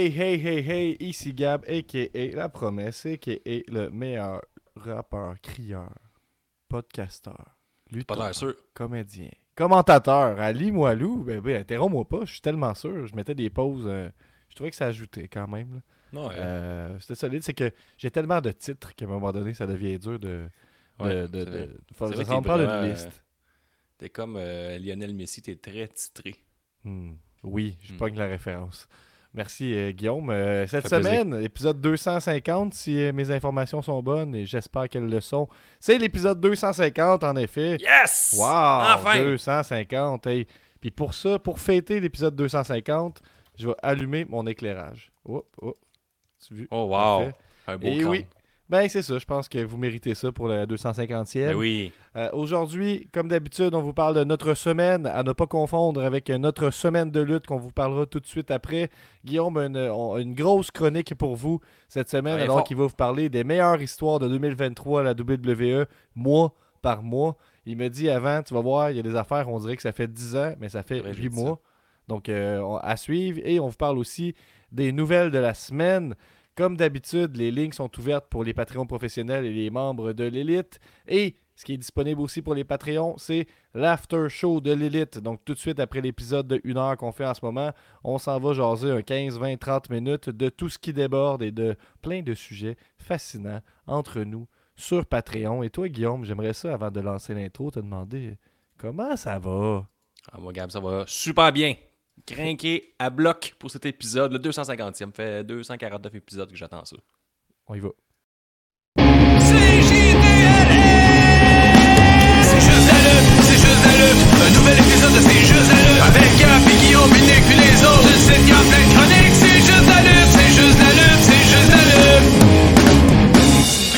Hey, hey, hey, hey, ici Gab, a.k.a. La Promesse, a.k.a. le meilleur rappeur, crieur, podcasteur, lutteur, sûr. comédien, commentateur, Ali Moilou. Ben, ben, interromps-moi pas, je suis tellement sûr. Je mettais des pauses, euh, je trouvais que ça ajoutait quand même. là. Non, ouais. Euh, C'était solide, c'est que j'ai tellement de titres qu'à un moment donné, ça devient dur de... de, Ouais, de, de- ça que me t'es prend une vraiment, liste. T'es comme euh, Lionel Messi, t'es très titré. Hmm. Oui, je Hmm. pogne la référence. Merci euh, Guillaume. Euh, cette plaisir. semaine, épisode 250, si euh, mes informations sont bonnes, et j'espère qu'elles le sont. C'est l'épisode 250 en effet. Yes! Wow! Enfin! 250. hey. Puis pour ça, pour fêter l'épisode 250, je vais allumer mon éclairage. Oh, oh. Tu vu? Oh, wow! Un beau Et crâne. oui. Ben c'est ça, je pense que vous méritez ça pour la 250e. Ben oui. Euh, Aujourd'hui, comme d'habitude, on vous parle de notre semaine, à ne pas confondre avec notre semaine de lutte qu'on vous parlera tout de suite après. Guillaume a une, grosse chronique pour vous cette semaine, Ouais, alors qu'il va vous parler des meilleures histoires de 2023 à la WWE, mois par mois. Il me dit avant, tu vas voir, il y a des affaires, on dirait que ça fait 10 ans, mais ça fait C'est vrai, j'ai 8 dit mois. Donc, euh, à suivre. Et on vous parle aussi des nouvelles de la semaine. Comme d'habitude, les lignes sont ouvertes pour les Patreons professionnels et les membres de l'élite. Et ce qui est disponible aussi pour les Patreons, c'est l'after show de l'élite. Donc, tout de suite après l'épisode de 1 heure qu'on fait en ce moment, on s'en va jaser un 15, 20, 30 minutes de tout ce qui déborde et de plein de sujets fascinants entre nous sur Patreon. Et toi, Guillaume, j'aimerais ça, avant de lancer l'intro, te demander comment ça va? Ah, moi, Gab, ça va super bien. Crinqué à bloc pour cet épisode, le 250e. fait 249 épisodes que j'attends ça. On y va. C'est juste la lutte, c'est juste la lutte. Un nouvel épisode de C'est juste la lutte. Avec Gap et Guillaume, Nick puis les autres. Le site, a plein de chroniques. C'est juste la lutte, c'est juste la lutte, c'est juste la lutte.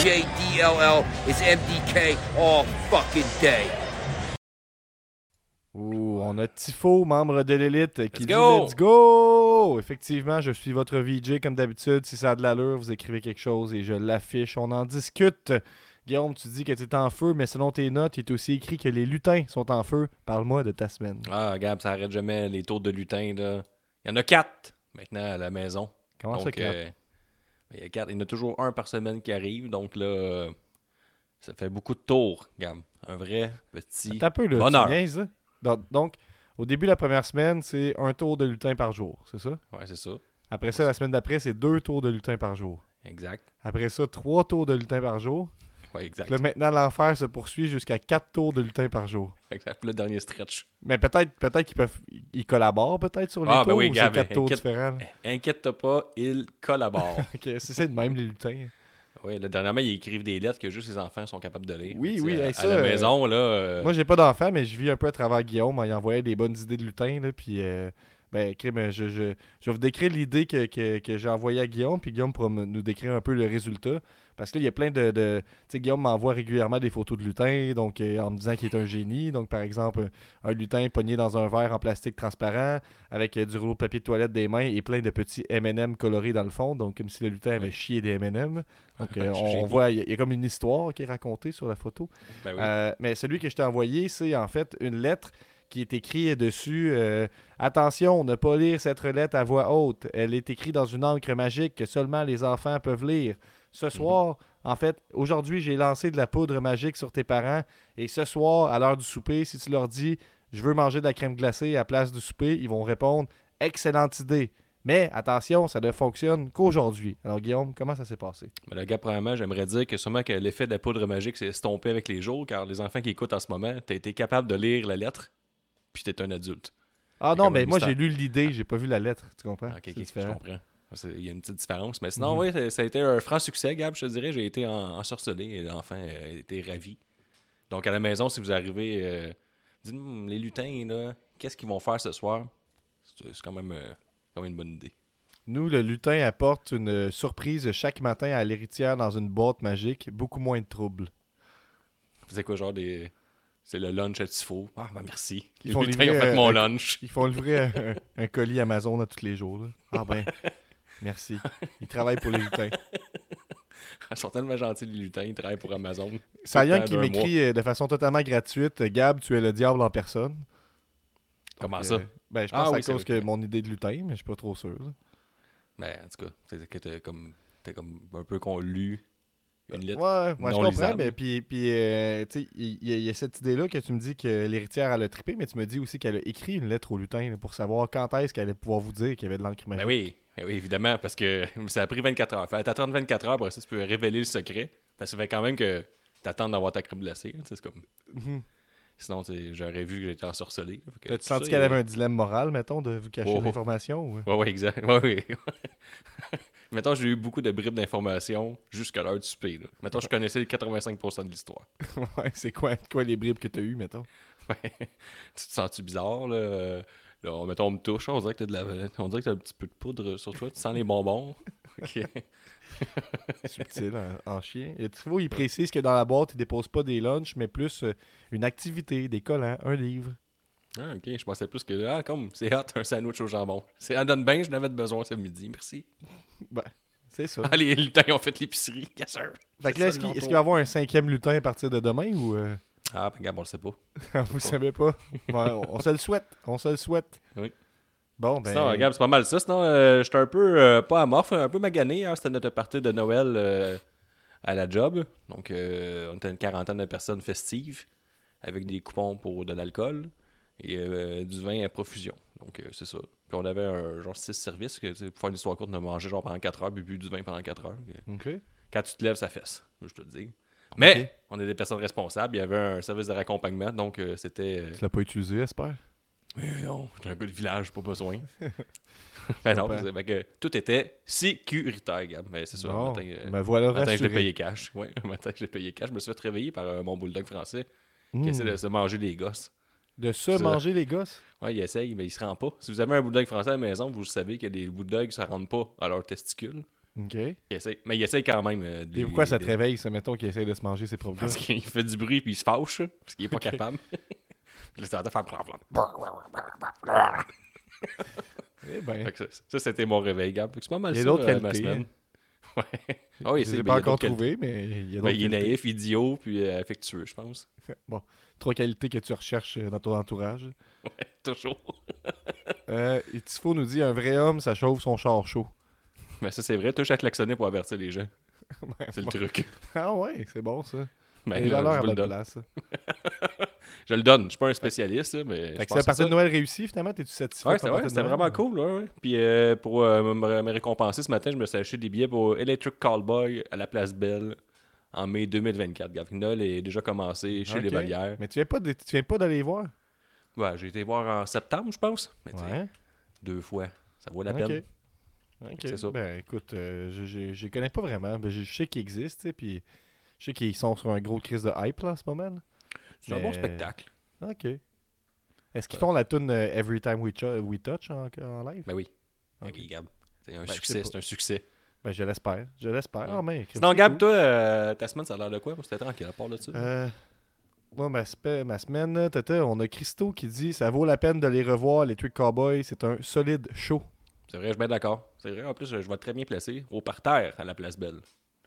JDLL is MDK all fucking day. Ouh, on a Tifo, membre de l'élite, qui Let's dit go! Let's go! Effectivement, je suis votre VJ comme d'habitude. Si ça a de l'allure, vous écrivez quelque chose et je l'affiche. On en discute. Guillaume, tu dis que tu es en feu, mais selon tes notes, il est aussi écrit que les lutins sont en feu. Parle-moi de ta semaine. Ah, Gab, ça arrête jamais les tours de lutin. Là. Il y en a quatre maintenant à la maison. Comment ça, quatre? euh, il y a quatre. Il y en a toujours un par semaine qui arrive. Donc là, euh, ça fait beaucoup de tours, Gab. Un vrai petit. T'as un peu, là. bonheur. Tu niaises, là? Donc, au début de la première semaine, c'est un tour de lutin par jour, c'est ça? Ouais, c'est ça. Après ça, la semaine d'après, c'est deux tours de lutin par jour. Exact. Après ça, trois tours de lutin par jour. Ouais, exact. Là, maintenant, l'enfer se poursuit jusqu'à quatre tours de lutin par jour. exact. Puis Le dernier stretch. Mais peut-être peut-être qu'ils peuvent ils collaborent peut-être sur les Ah, ben tours oui, ou c'est Gab, quatre tours inquiète- différents. là? Inquiète-toi pas, il collabore. Ok, c'est de même les lutins. Oui, là, dernièrement, ils écrivent des lettres que juste les enfants sont capables de lire. Oui, oui, À, à ça, la euh, maison, là. euh, Moi j'ai pas d'enfant mais je vis un peu à travers Guillaume en y envoyant des bonnes idées de lutins là, puis euh, ben je, je, je vais vous décrire l'idée que, que, que j'ai envoyée à Guillaume puis Guillaume pourra nous décrire un peu le résultat parce que là, il y a plein de, de tu sais Guillaume m'envoie régulièrement des photos de lutins donc euh, en me disant qu'il est un génie donc par exemple un lutin pogné dans un verre en plastique transparent avec euh, du rouleau de papier de toilette des mains et plein de petits M&M colorés dans le fond donc comme si le lutin avait chié des M&M donc euh, on, voit il y, a- il y a comme une histoire qui est racontée sur la photo ben oui. euh, mais celui que je t'ai envoyé, c'est en fait une lettre qui est écrite dessus. euh, Attention, ne pas lire cette lettre à voix haute. Elle est écrite dans une encre magique que seulement les enfants peuvent lire. Ce soir, en fait, aujourd'hui, j'ai lancé de la poudre magique sur tes parents. Et ce soir, à l'heure du souper, si tu leur dis je veux manger de la crème glacée à la place du souper, ils vont répondre excellente idée. Mais attention, ça ne fonctionne qu'aujourd'hui. Alors, Guillaume, comment ça s'est passé? Mais le gars, premièrement, j'aimerais dire que sûrement que l'effet de la poudre magique s'est estompé avec les jours, car les enfants qui écoutent en ce moment, t'as été capable de lire la lettre, puis t'es un adulte. Ah non, comme mais moi, j'ai lu l'idée, j'ai pas vu la lettre. Tu comprends? Ah, ok, ok, je comprends. Il y a une petite différence. Mais sinon, Mhm. oui, ça- a été un franc succès, Gab, je te dirais. J'ai été en- ensorcelé et l'enfant a été ravi. Donc, à la maison, si vous arrivez, euh, dites Hum, les lutins, là, qu'est-ce qu'ils vont faire ce soir? C'est quand même, euh, quand même une bonne idée. Nous, le lutin apporte une euh, surprise chaque matin à l'héritière dans une boîte magique, beaucoup moins de troubles. C'est quoi, genre des. C'est le lunch à Tifo. Ah, ben merci. Ils font livrer, ont fait euh, mon un- lunch. Ils font livrer un, un colis Amazon à tous les jours. là. Ah ben, merci. Ils travaillent pour les lutins. Ils sont tellement gentils, les lutins. Ils travaillent pour Amazon. Sayan qui m'écrit euh, de façon totalement gratuite Gab, tu es le diable en personne. Comment Donc, ça? euh, ben, je Ah pense oui, à cause que mon idée de lutin, mais je suis pas trop sûr. là. Ben, en tout cas, c'est que t'as comme, t'as comme un peu qu'on lu une lettre. Ouais, moi je comprends, lisable. mais puis, puis euh, tu sais, il il y, a- il y a cette idée-là que tu me dis que l'héritière elle a trippé, mais tu me dis aussi qu'elle a écrit une lettre au lutin là, pour savoir quand est-ce qu'elle allait pouvoir vous dire qu'il y avait de l'encre Ben magique. oui, ben oui, évidemment, parce que ça a pris 24 heures. Fait t'attends 24 heures, après ça, tu peux révéler le secret. Parce que ça fait quand même que t'attends d'avoir ta crème glacée. hein, C'est comme... Mhm. Sinon, j'aurais vu que j'étais ensorcelé. T'as-tu senti qu'elle il- avait un dilemme moral, mettons, de vous cacher Oh. l'information ou... Ouais, ouais, exact. Ouais, ouais. Mettons, j'ai eu beaucoup de bribes d'informations jusqu'à l'heure du souper. Là. Mettons, je connaissais 85% de l'histoire. ouais, c'est quoi, quoi les bribes que t'as eues, mettons? Ouais. tu te sens-tu bizarre, là? Là, on, mettons, on me touche, on dirait que t'as de la... on dirait que t'as un petit peu de poudre sur toi, tu sens les bonbons. Ok. Subtil en, en chien. Et tu vois, il précise que dans la boîte, il dépose pas des lunchs, mais plus euh, une activité, des collants, un livre. Ah, ok, je pensais plus que, ah, comme, c'est hot, un sandwich au jambon. C'est à donne bien, je n'avais besoin ce midi, merci. Ben, c'est ça. Ah, les lutins ont fait l'épicerie, yes sir. Fait que là, est-ce le qu'il va y avoir un cinquième lutin à partir de demain ou euh, Ah, regarde, on le sait pas. vous savez pas? On, se le souhaite. On se le souhaite. Oui. Bon, ben. Sinon, regarde, c'est pas mal ça. Sinon, euh, j'étais un peu, euh, pas amorphe, un peu magané. Hier, c'était notre partie de Noël euh, à la job. Donc, euh, on était une quarantaine de personnes festives avec des coupons pour de l'alcool et du vin à profusion. Donc, c'est ça. Puis, on avait un genre six services. Que, pour faire une histoire courte, on a mangé genre pendant 4 heures, puis bu du vin pendant 4 heures. OK. Quand tu te lèves, ça fesse, je te le dis. Mais, on est des personnes responsables. Il y avait un service de raccompagnement. Donc, euh, c'était. euh, Tu l'as pas utilisé, j'espère? mais non, j'ai un gars de village, pas besoin. ben non, que tout était sécuritaire, Gab. Mais c'est ça. un Bon, matin, euh, ben voilà, matin, je l'ai payé cash. Ouais, matin, je l'ai payé cash. Je me suis fait réveiller par euh, mon bulldog français qui Hmm. essaie de se manger les gosses. De se manger les gosses? Ouais, il essaye, mais il se rend pas. Si vous avez un bulldog français à la maison, vous savez que les bulldogs, ça rentre pas à leurs testicules. OK. Il essaye- Mais il essaye quand même. euh, de Et pourquoi ça te de- réveille, ça, mettons, qu'il essaie de se manger ses propres Parce qu'il fait du bruit puis il se fâche, parce qu'il est pas capable. Puis là, ça va faire. Eh ben, ça, ça, c'était mon réveil, Gab. C'est pas mal Il y a ça, d'autres euh, ma semaine. Ouais. Ah oui, je ben, pas il encore trouvé, mais il y a qualités. d'autres Ben, il est naïf, idiot, puis euh, affectueux, je pense. Bon, trois qualités que tu recherches dans ton entourage. Toujours. Euh, Tifo nous dit un vrai homme, ça chauffe son char chaud. Mais ça, c'est vrai. Touche à klaxonner pour avertir les gens. C'est le truc. Ah ouais, c'est bon ça. Ben, là, valeurs je, le donne. place. je le donne. Je suis pas un spécialiste, là, mais. Fait que la partie de Noël réussie, finalement, t'es-tu satisfait? Ouais, c'était ouais, vraiment cool. Ouais. Puis euh, pour euh, me, me récompenser ce matin, je me suis acheté des billets pour Electric Callboy à la Place Belle en mai 2024. Gab. Noël est déjà commencé chez les. Valières. Mais tu viens pas, de- tu viens pas d'aller voir? Ouais, j'ai été voir en septembre, je pense. Mais Ouais. deux fois. Ça vaut la peine. C'est ça. Ben écoute, euh, je, les connais pas vraiment. Ben, je, je sais qu'ils existent, puis je sais qu'ils sont sur un gros crise de hype là, en ce moment. C'est un bon spectacle. Ok. Est-ce qu'ils font la tune euh, Every Time We, We Touch en, en live? Ben oui. Ben Ok. oui, Gab. C'est un Ben, succès, c'est un succès. Ben je l'espère. Je l'espère. Ouais. Mais, Sinon, c'est Gab, cool. toi, euh, ta semaine, ça a l'air de quoi? C'était tranquille à part de ça. Euh, moi, ma, semaine, tata, on a Christo qui dit ça vaut la peine de les revoir, les Trick Cowboys. C'est un solide show. C'est vrai, je suis bien d'accord. C'est vrai, en plus, je vais être très bien placé au parterre à la place Belle.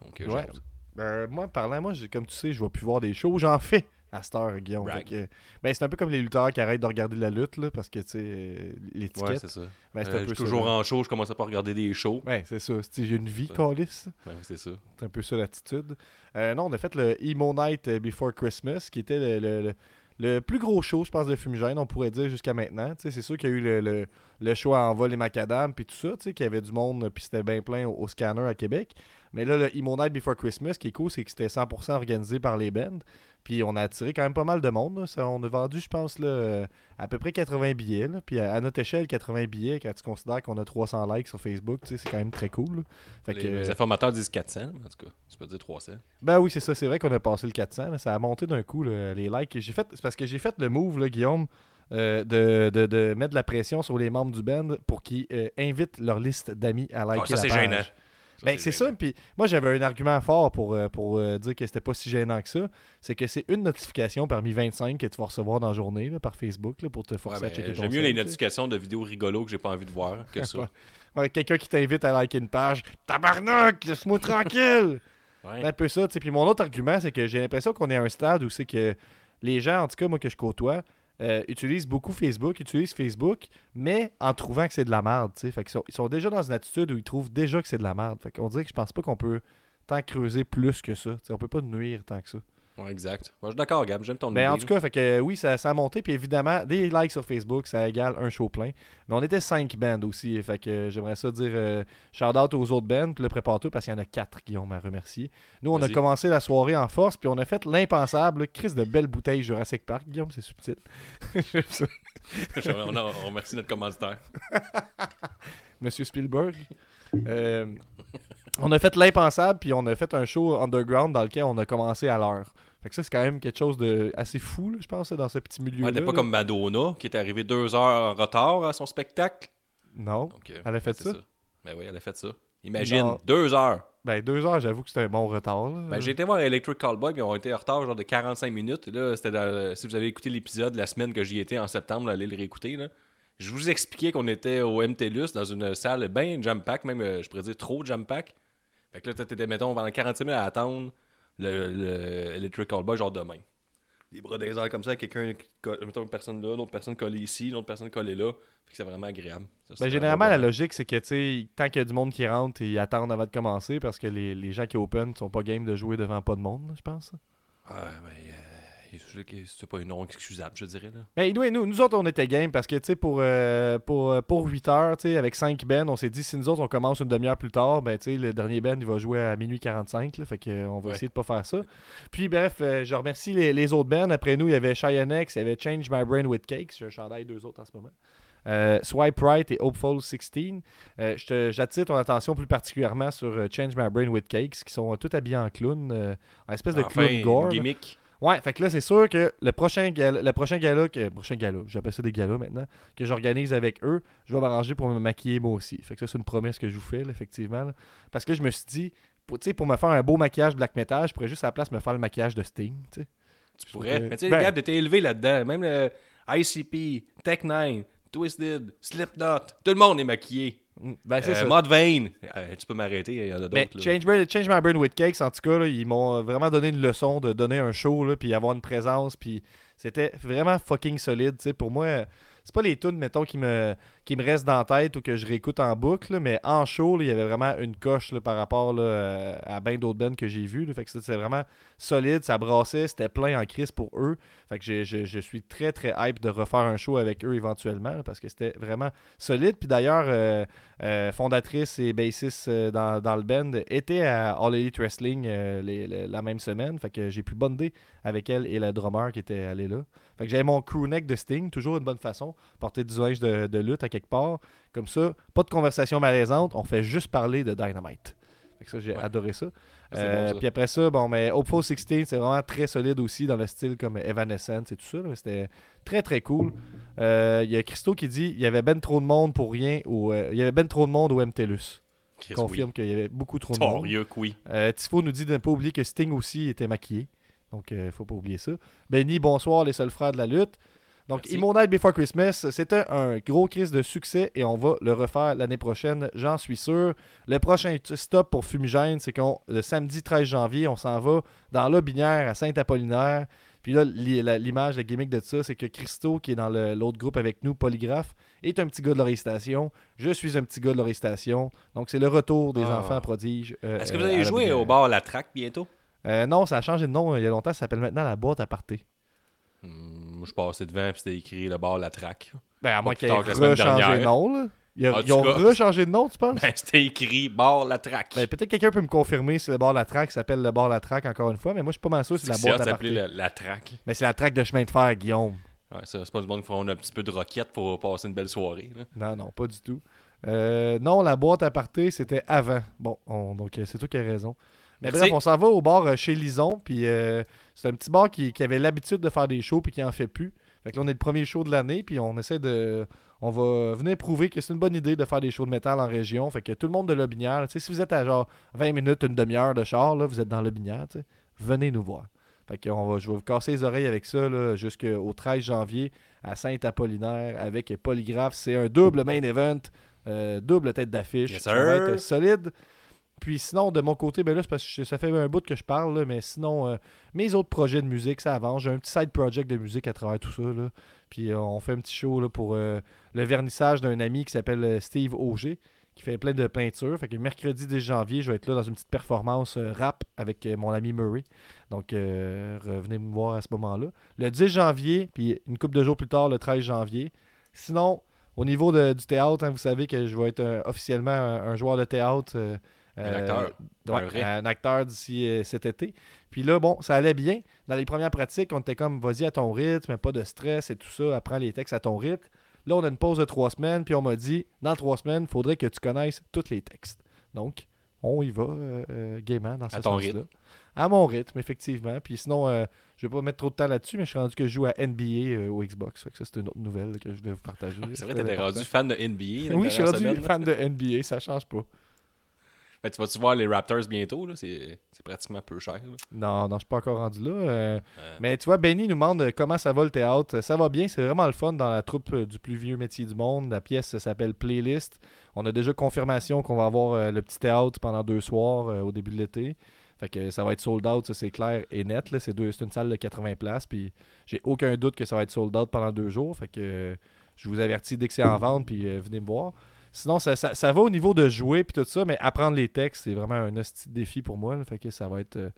Donc, euh, Ouais. Ben, moi, parlant, moi, comme tu sais, je vais plus voir des shows. J'en fais à cette heure, Guillaume. Que, ben, c'est un peu comme les lutteurs qui arrêtent de regarder la lutte, là, parce que, tu sais, euh, Ouais, l'étiquette. c'est ça. ben, Euh, un je peu ça, toujours en show, je commence à pas regarder des shows. Ouais, c'est ça. J'ai une vie, Ça. calice. Ouais, c'est ça. C'est un peu ça l'attitude. Euh, non, on a fait le Emo Night euh, Before Christmas, qui était le, le- le- le plus gros show, je pense, de Fumigène, on pourrait dire jusqu'à maintenant. C'est sûr qu'il y a eu le, le, le show à Envol et Macadam, puis tout ça, qu'il y avait du monde, puis c'était bien plein au scanner à Québec. Mais là, le Emo Night Before Christmas, ce qui est cool, c'est que c'était 100% organisé par les bands. Puis on a attiré quand même pas mal de monde. là. Ça, on a vendu, je pense, là, euh, à peu près 80 billets. là. Puis à, à notre échelle, 80 billets, quand tu considères qu'on a 300 likes sur Facebook, c'est quand même très cool. Fait les, que, les euh, informateurs disent 400, en tout cas. Tu peux dire 300. ben oui, c'est ça. C'est vrai qu'on a passé le 400. là. Ça a monté d'un coup, les likes. J'ai fait, c'est parce que j'ai fait le move, Guillaume, euh, de, de- de mettre de la pression sur les membres du band pour qu'ils euh, invitent leur liste d'amis à liker Ah, ça, la c'est gênant. Ben, c'est ça. Puis moi, j'avais un argument fort pour, euh, pour euh, dire que c'était pas si gênant que ça. C'est que c'est une notification parmi 25 que tu vas recevoir dans la journée là, par Facebook là, pour te forcer ben, à checker ton J'aime mieux les notifications de vidéos rigolos que j'ai pas envie de voir que ça. Ouais. Quelqu'un qui t'invite à liker une page. Tabarnak, laisse-moi tranquille! Ouais. C'est un peu ça. tu sais. Puis mon autre argument, c'est que j'ai l'impression qu'on est à un stade où c'est que les gens, en tout cas, moi que je côtoie, euh, utilisent beaucoup Facebook, utilisent Facebook, mais en trouvant que c'est de la merde. qu'ils sont, ils sont déjà dans une attitude où ils trouvent déjà que c'est de la merde. Fait qu'on dirait que je pense pas qu'on peut tant creuser plus que ça. Tu sais, on peut pas nuire tant que ça. Ouais, exact. Moi, je suis d'accord, Gab. J'aime ton Mais Ben, en tout cas, fait que, euh, oui, ça, ça a monté. Puis évidemment, des likes sur Facebook, ça égale un show plein. Mais on était cinq bands aussi. Fait que euh, j'aimerais ça dire euh, shout out aux autres bands. Puis le prépare-toi parce qu'il y en a quatre, Guillaume, à remercier. Nous, on a commencé la soirée en force. Puis on a fait l'impensable. Crise de belles bouteilles Jurassic Park. Guillaume, c'est subtil. On, a- on remercie notre commanditaire. Monsieur Spielberg. Euh, on a fait l'impensable, puis on a fait un show underground dans lequel on a commencé à l'heure. Fait que ça, c'est quand même quelque chose de assez fou, là, je pense, dans ce petit milieu-là. Ouais, t'es pas là. comme Madonna, qui est arrivée deux heures en retard à son spectacle. Non. Donc, euh, Elle a fait ça? Ben oui, elle a fait ça. Imagine, Non. deux heures. Ben, deux heures, j'avoue que c'était un bon retard. là. Ben, j'ai été voir Electric Callboy, puis ils ont été en retard genre de 45 minutes. Là, c'était dans- si vous avez écouté l'épisode de la semaine que j'y étais en septembre, allez le réécouter. Là. Je vous expliquais qu'on était au MTLUS dans une salle bien jam-pack, même euh, je pourrais dire trop jam-pack. Fait que là, t'étais, mettons, pendant 45 minutes à attendre le, le Electric Callboy, genre demain. Les bras des airs comme ça, quelqu'un, qui colle- mettons une personne là, l'autre personne collée ici, l'autre personne collée là. Fait que c'est vraiment agréable. Ça, Ben, généralement, la logique, c'est que, tu sais, tant qu'il y a du monde qui rentre, ils attendent avant de commencer parce que les, les gens qui open sont pas game de jouer devant pas de monde, je pense. Ouais, mais euh, c'est- pas une non excusable, je dirais. Là. Mais nous, nous, nous autres, on était game parce que, tu sais, pour, euh, pour, euh, pour 8 heures, tu sais, avec 5 bands, on s'est dit, si nous autres, on commence une demi-heure plus tard, ben, tu sais, le dernier band, il va jouer à minuit 45, là, fait que, euh, on va Ouais. essayer de pas faire ça. Puis, bref, euh, je remercie les, les autres bands. Après nous, il y avait Cheyenne il y avait Change My Brain with Cakes, j'ai un chandail deux autres en ce moment. Euh, Swipe Right et Hopeful 16. Euh, je te- J'attire ton attention plus particulièrement sur Change My Brain with Cakes, qui sont tous habillés en clown, euh, en espèce de Enfin, clown gore. gimmick. Ouais, fait que là, c'est sûr que le prochain gala, le prochain gala, que, prochain gala, j'appelle ça des galas maintenant, que j'organise avec eux, je vais m'arranger pour me maquiller moi aussi. Fait que ça, c'est une promesse que je vous fais, là, effectivement. là. Parce que je me suis dit, pour, tu sais, pour me faire un beau maquillage black metal, je pourrais juste à la place me faire le maquillage de Sting, tu sais. Tu pourrais. que- Mais tu sais, ben- Gab, t'étais élevé là-dedans. Même le ICP, Tech9, Twisted, Slipknot, tout le monde est maquillé. Mm, Ben, c'est Euh. Mod Vane. Euh, tu peux m'arrêter, il y en a d'autres. Change, Change My Brain with Cakes, en tout cas, là, ils m'ont vraiment donné une leçon de donner un show, là, puis avoir une présence, puis c'était vraiment fucking solide. tu sais. Pour moi, euh, c'est pas les tunes, mettons, qui me, qui me restent dans la tête ou que je réécoute en boucle, mais en show, il y avait vraiment une coche par rapport euh, à bien d'autres bands que j'ai vues. Fait que c'était vraiment solide, ça brassait, c'était plein en crise pour eux. Fait que je, suis très, très hype de refaire un show avec eux éventuellement, parce que c'était vraiment solide. Puis d'ailleurs, euh, euh, fondatrice et bassiste dans, le band, était à All Elite Wrestling la même semaine. Fait que j'ai pu bonder avec elle et le drummer qui était allé là. Fait que j'avais mon crew neck de Sting, toujours une bonne façon, porter du linge de, de lutte à quelque part. Comme ça, pas de conversation malaisante, on fait juste parler de Dynamite. Fait que ça, j'ai Ouais. adoré ça. Euh, bon, puis après ça, bon, mais Hopeful 16, c'est vraiment très solide aussi dans le style comme Evanescence et tout ça. C'était très très cool. Euh, Il y a Christo qui dit il y avait ben trop de monde pour rien. Euh, il y avait ben trop de monde au MTLUS. Chris, Confirme qu'il y avait beaucoup trop de monde. Sérieux que oui. Euh, Tifo nous dit de ne pas oublier que Sting aussi était maquillé. Donc, il ne faut pas oublier ça. Benny, bonsoir, les seuls frères de la lutte. Donc, Merci. Immonite Before Christmas, c'était un gros crise de succès et on va le refaire l'année prochaine, j'en suis sûr. Le prochain stop pour Fumigène, c'est qu'on le samedi 13 janvier, on s'en va dans l'Aubinière à Saint-Apollinaire. Puis là, l'image, la gimmick de ça, c'est que Christo, qui est dans l'autre groupe avec nous, Polygraphe, est un petit gars de l'Oreille Station. Je suis un petit gars de l'Oreille Station. Donc, c'est le retour des Ah. enfants prodiges. euh, Est-ce que vous allez jouer au bar La Traque bientôt? Euh, non, ça a changé de nom euh, il y a longtemps. Ça s'appelle maintenant la boîte à party. Hmm, moi, je passais devant puis c'était écrit le bar La Traque. Ben, à moins qu'ils aient rechangé de dernière. nom. Là. Ils, En ils ont rechangé de nom, tu penses? Ben, c'était écrit bar La Traque. Ben, peut-être quelqu'un peut me confirmer si le bar La Traque s'appelle le bar La Traque encore une fois, mais moi, je suis pas mal sûr c'est la boîte à s'appelait la, la Traque. Mais c'est la traque de chemin de fer, Guillaume. Ouais, ça, c'est pas du monde qui font un petit peu de roquette pour passer une belle soirée. là. Non, non, pas du tout. Euh, non, la boîte à party, c'était avant. Bon, on- donc euh, c'est toi qui as raison. Mais Merci. bref, on s'en va au bar euh, chez Lison, puis euh, c'est un petit bar qui, qui avait l'habitude de faire des shows, puis qui en fait plus. Fait que là, on est le premier show de l'année, puis on essaie de... On va venir prouver que c'est une bonne idée de faire des shows de métal en région. Fait que tout le monde de Lobinière, si vous êtes à genre 20 minutes, une demi-heure de char, là, vous êtes dans Lobinière, venez nous voir. Fait que on va, je vais vous casser les oreilles avec ça jusqu'au 13 janvier à Saint-Apollinaire avec Polygraphe. C'est un double main event, euh, double tête d'affiche. Yes, ça va être solide. Puis sinon, de mon côté, ben là, parce que ça fait un bout que je parle, là, mais sinon, euh, mes autres projets de musique, ça avance. J'ai un petit side project de musique à travers tout ça. Là. Puis euh, on fait un petit show là, pour euh, le vernissage d'un ami qui s'appelle Steve Auger, qui fait plein de peintures. Fait que mercredi 10 janvier, je vais être là dans une petite performance rap avec mon ami Murray. Donc, revenez me voir à ce moment-là. Le 10 janvier, puis une couple de jours plus tard, le 13 janvier. Sinon, au niveau de- du théâtre, hein, vous savez que je vais être officiellement un joueur de théâtre. Euh, Un acteur. Un d'ici euh, cet été. Puis là, bon, ça allait bien. Dans les premières pratiques, on était comme, vas-y à ton rythme, pas de stress et tout ça, apprends les textes à ton rythme. Là, on a une pause de trois semaines, puis on m'a dit, dans trois semaines, il faudrait que tu connaisses tous les textes. Donc, on y va euh, gaiement dans ce À ton sens-là. rythme. À mon rythme, effectivement. Puis sinon, euh, je vais pas mettre trop de temps là-dessus, mais je suis rendu que je joue à NBA euh, au Xbox. Fait que ça, c'est une autre nouvelle que je voulais vous partager. C'est vrai, Très t'étais important. rendu fan de NBA. Oui, je suis rendu fan de NBA, ça change pas. Que tu vas-tu voir les Raptors bientôt? C'est pratiquement peu cher. là. Non, non, je suis pas encore rendu là. euh, Euh, Mais tu vois, Benny nous demande euh, comment ça va le théâtre? Ça va bien, c'est vraiment le fun dans la troupe du plus vieux métier du monde. La pièce s'appelle Playlist. On a déjà confirmation qu'on va avoir le petit théâtre pendant deux soirs au début de l'été. Fait que ça va être sold out, ça c'est clair et net. C'est une salle de 80 places. Puis j'ai aucun doute que ça va être sold out pendant deux jours. Fait que je vous avertis dès que c'est en vente, puis euh, venez me voir. Sinon, ça, ça- ça va au niveau de jouer puis tout ça, mais apprendre les textes, c'est vraiment un hostie de défi pour moi. là. Fait que ça va être euh,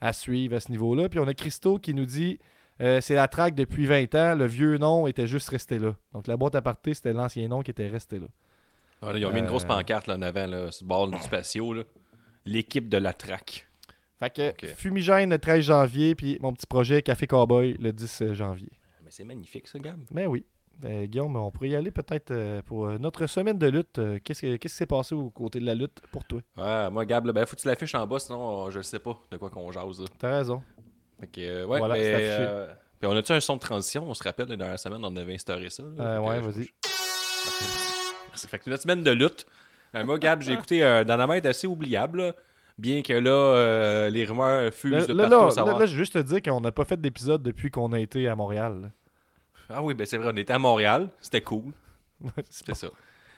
à suivre à ce niveau-là. Puis on a Christo qui nous dit euh, c'est la track depuis 20 ans, le vieux nom était juste resté là. Donc la boîte à partir, c'était l'ancien nom qui était resté là. voilà, ils ont mis une grosse euh, pancarte là, en avant, là, sur le bord du patio. là. L'équipe de la track. Fait que. Fumigène le 13 janvier, puis mon petit projet Café Cowboy le 10 janvier. Mais c'est magnifique, ça, Gab. Mais oui. Ben, Guillaume, on pourrait y aller peut-être euh, pour euh, notre semaine de lutte. Euh, Qu'est-ce que- qu'est-ce qui s'est passé au côté de la lutte pour toi? Ouais, moi, Gab, là, ben, faut que tu l'affiches en bas, sinon, je sais pas de quoi qu'on jase. là. T'as raison. Euh, ouais, Voilà, mais, c'est affiché. euh, puis on a-tu un son de transition? On se rappelle, la dernière semaine, on avait instauré ça. là. Euh, ouais, que, vas-y. Merci. Fait que notre semaine de lutte. Euh, moi, Gab, j'ai écouté un Dynamite assez oubliable. là. Bien que là, euh, les rumeurs fusent Là, de partout là, là, là, je veux juste te dire qu'on n'a pas fait d'épisode depuis qu'on a été à Montréal. Ah oui, ben c'est vrai, on était à Montréal. C'était cool. C'était ça.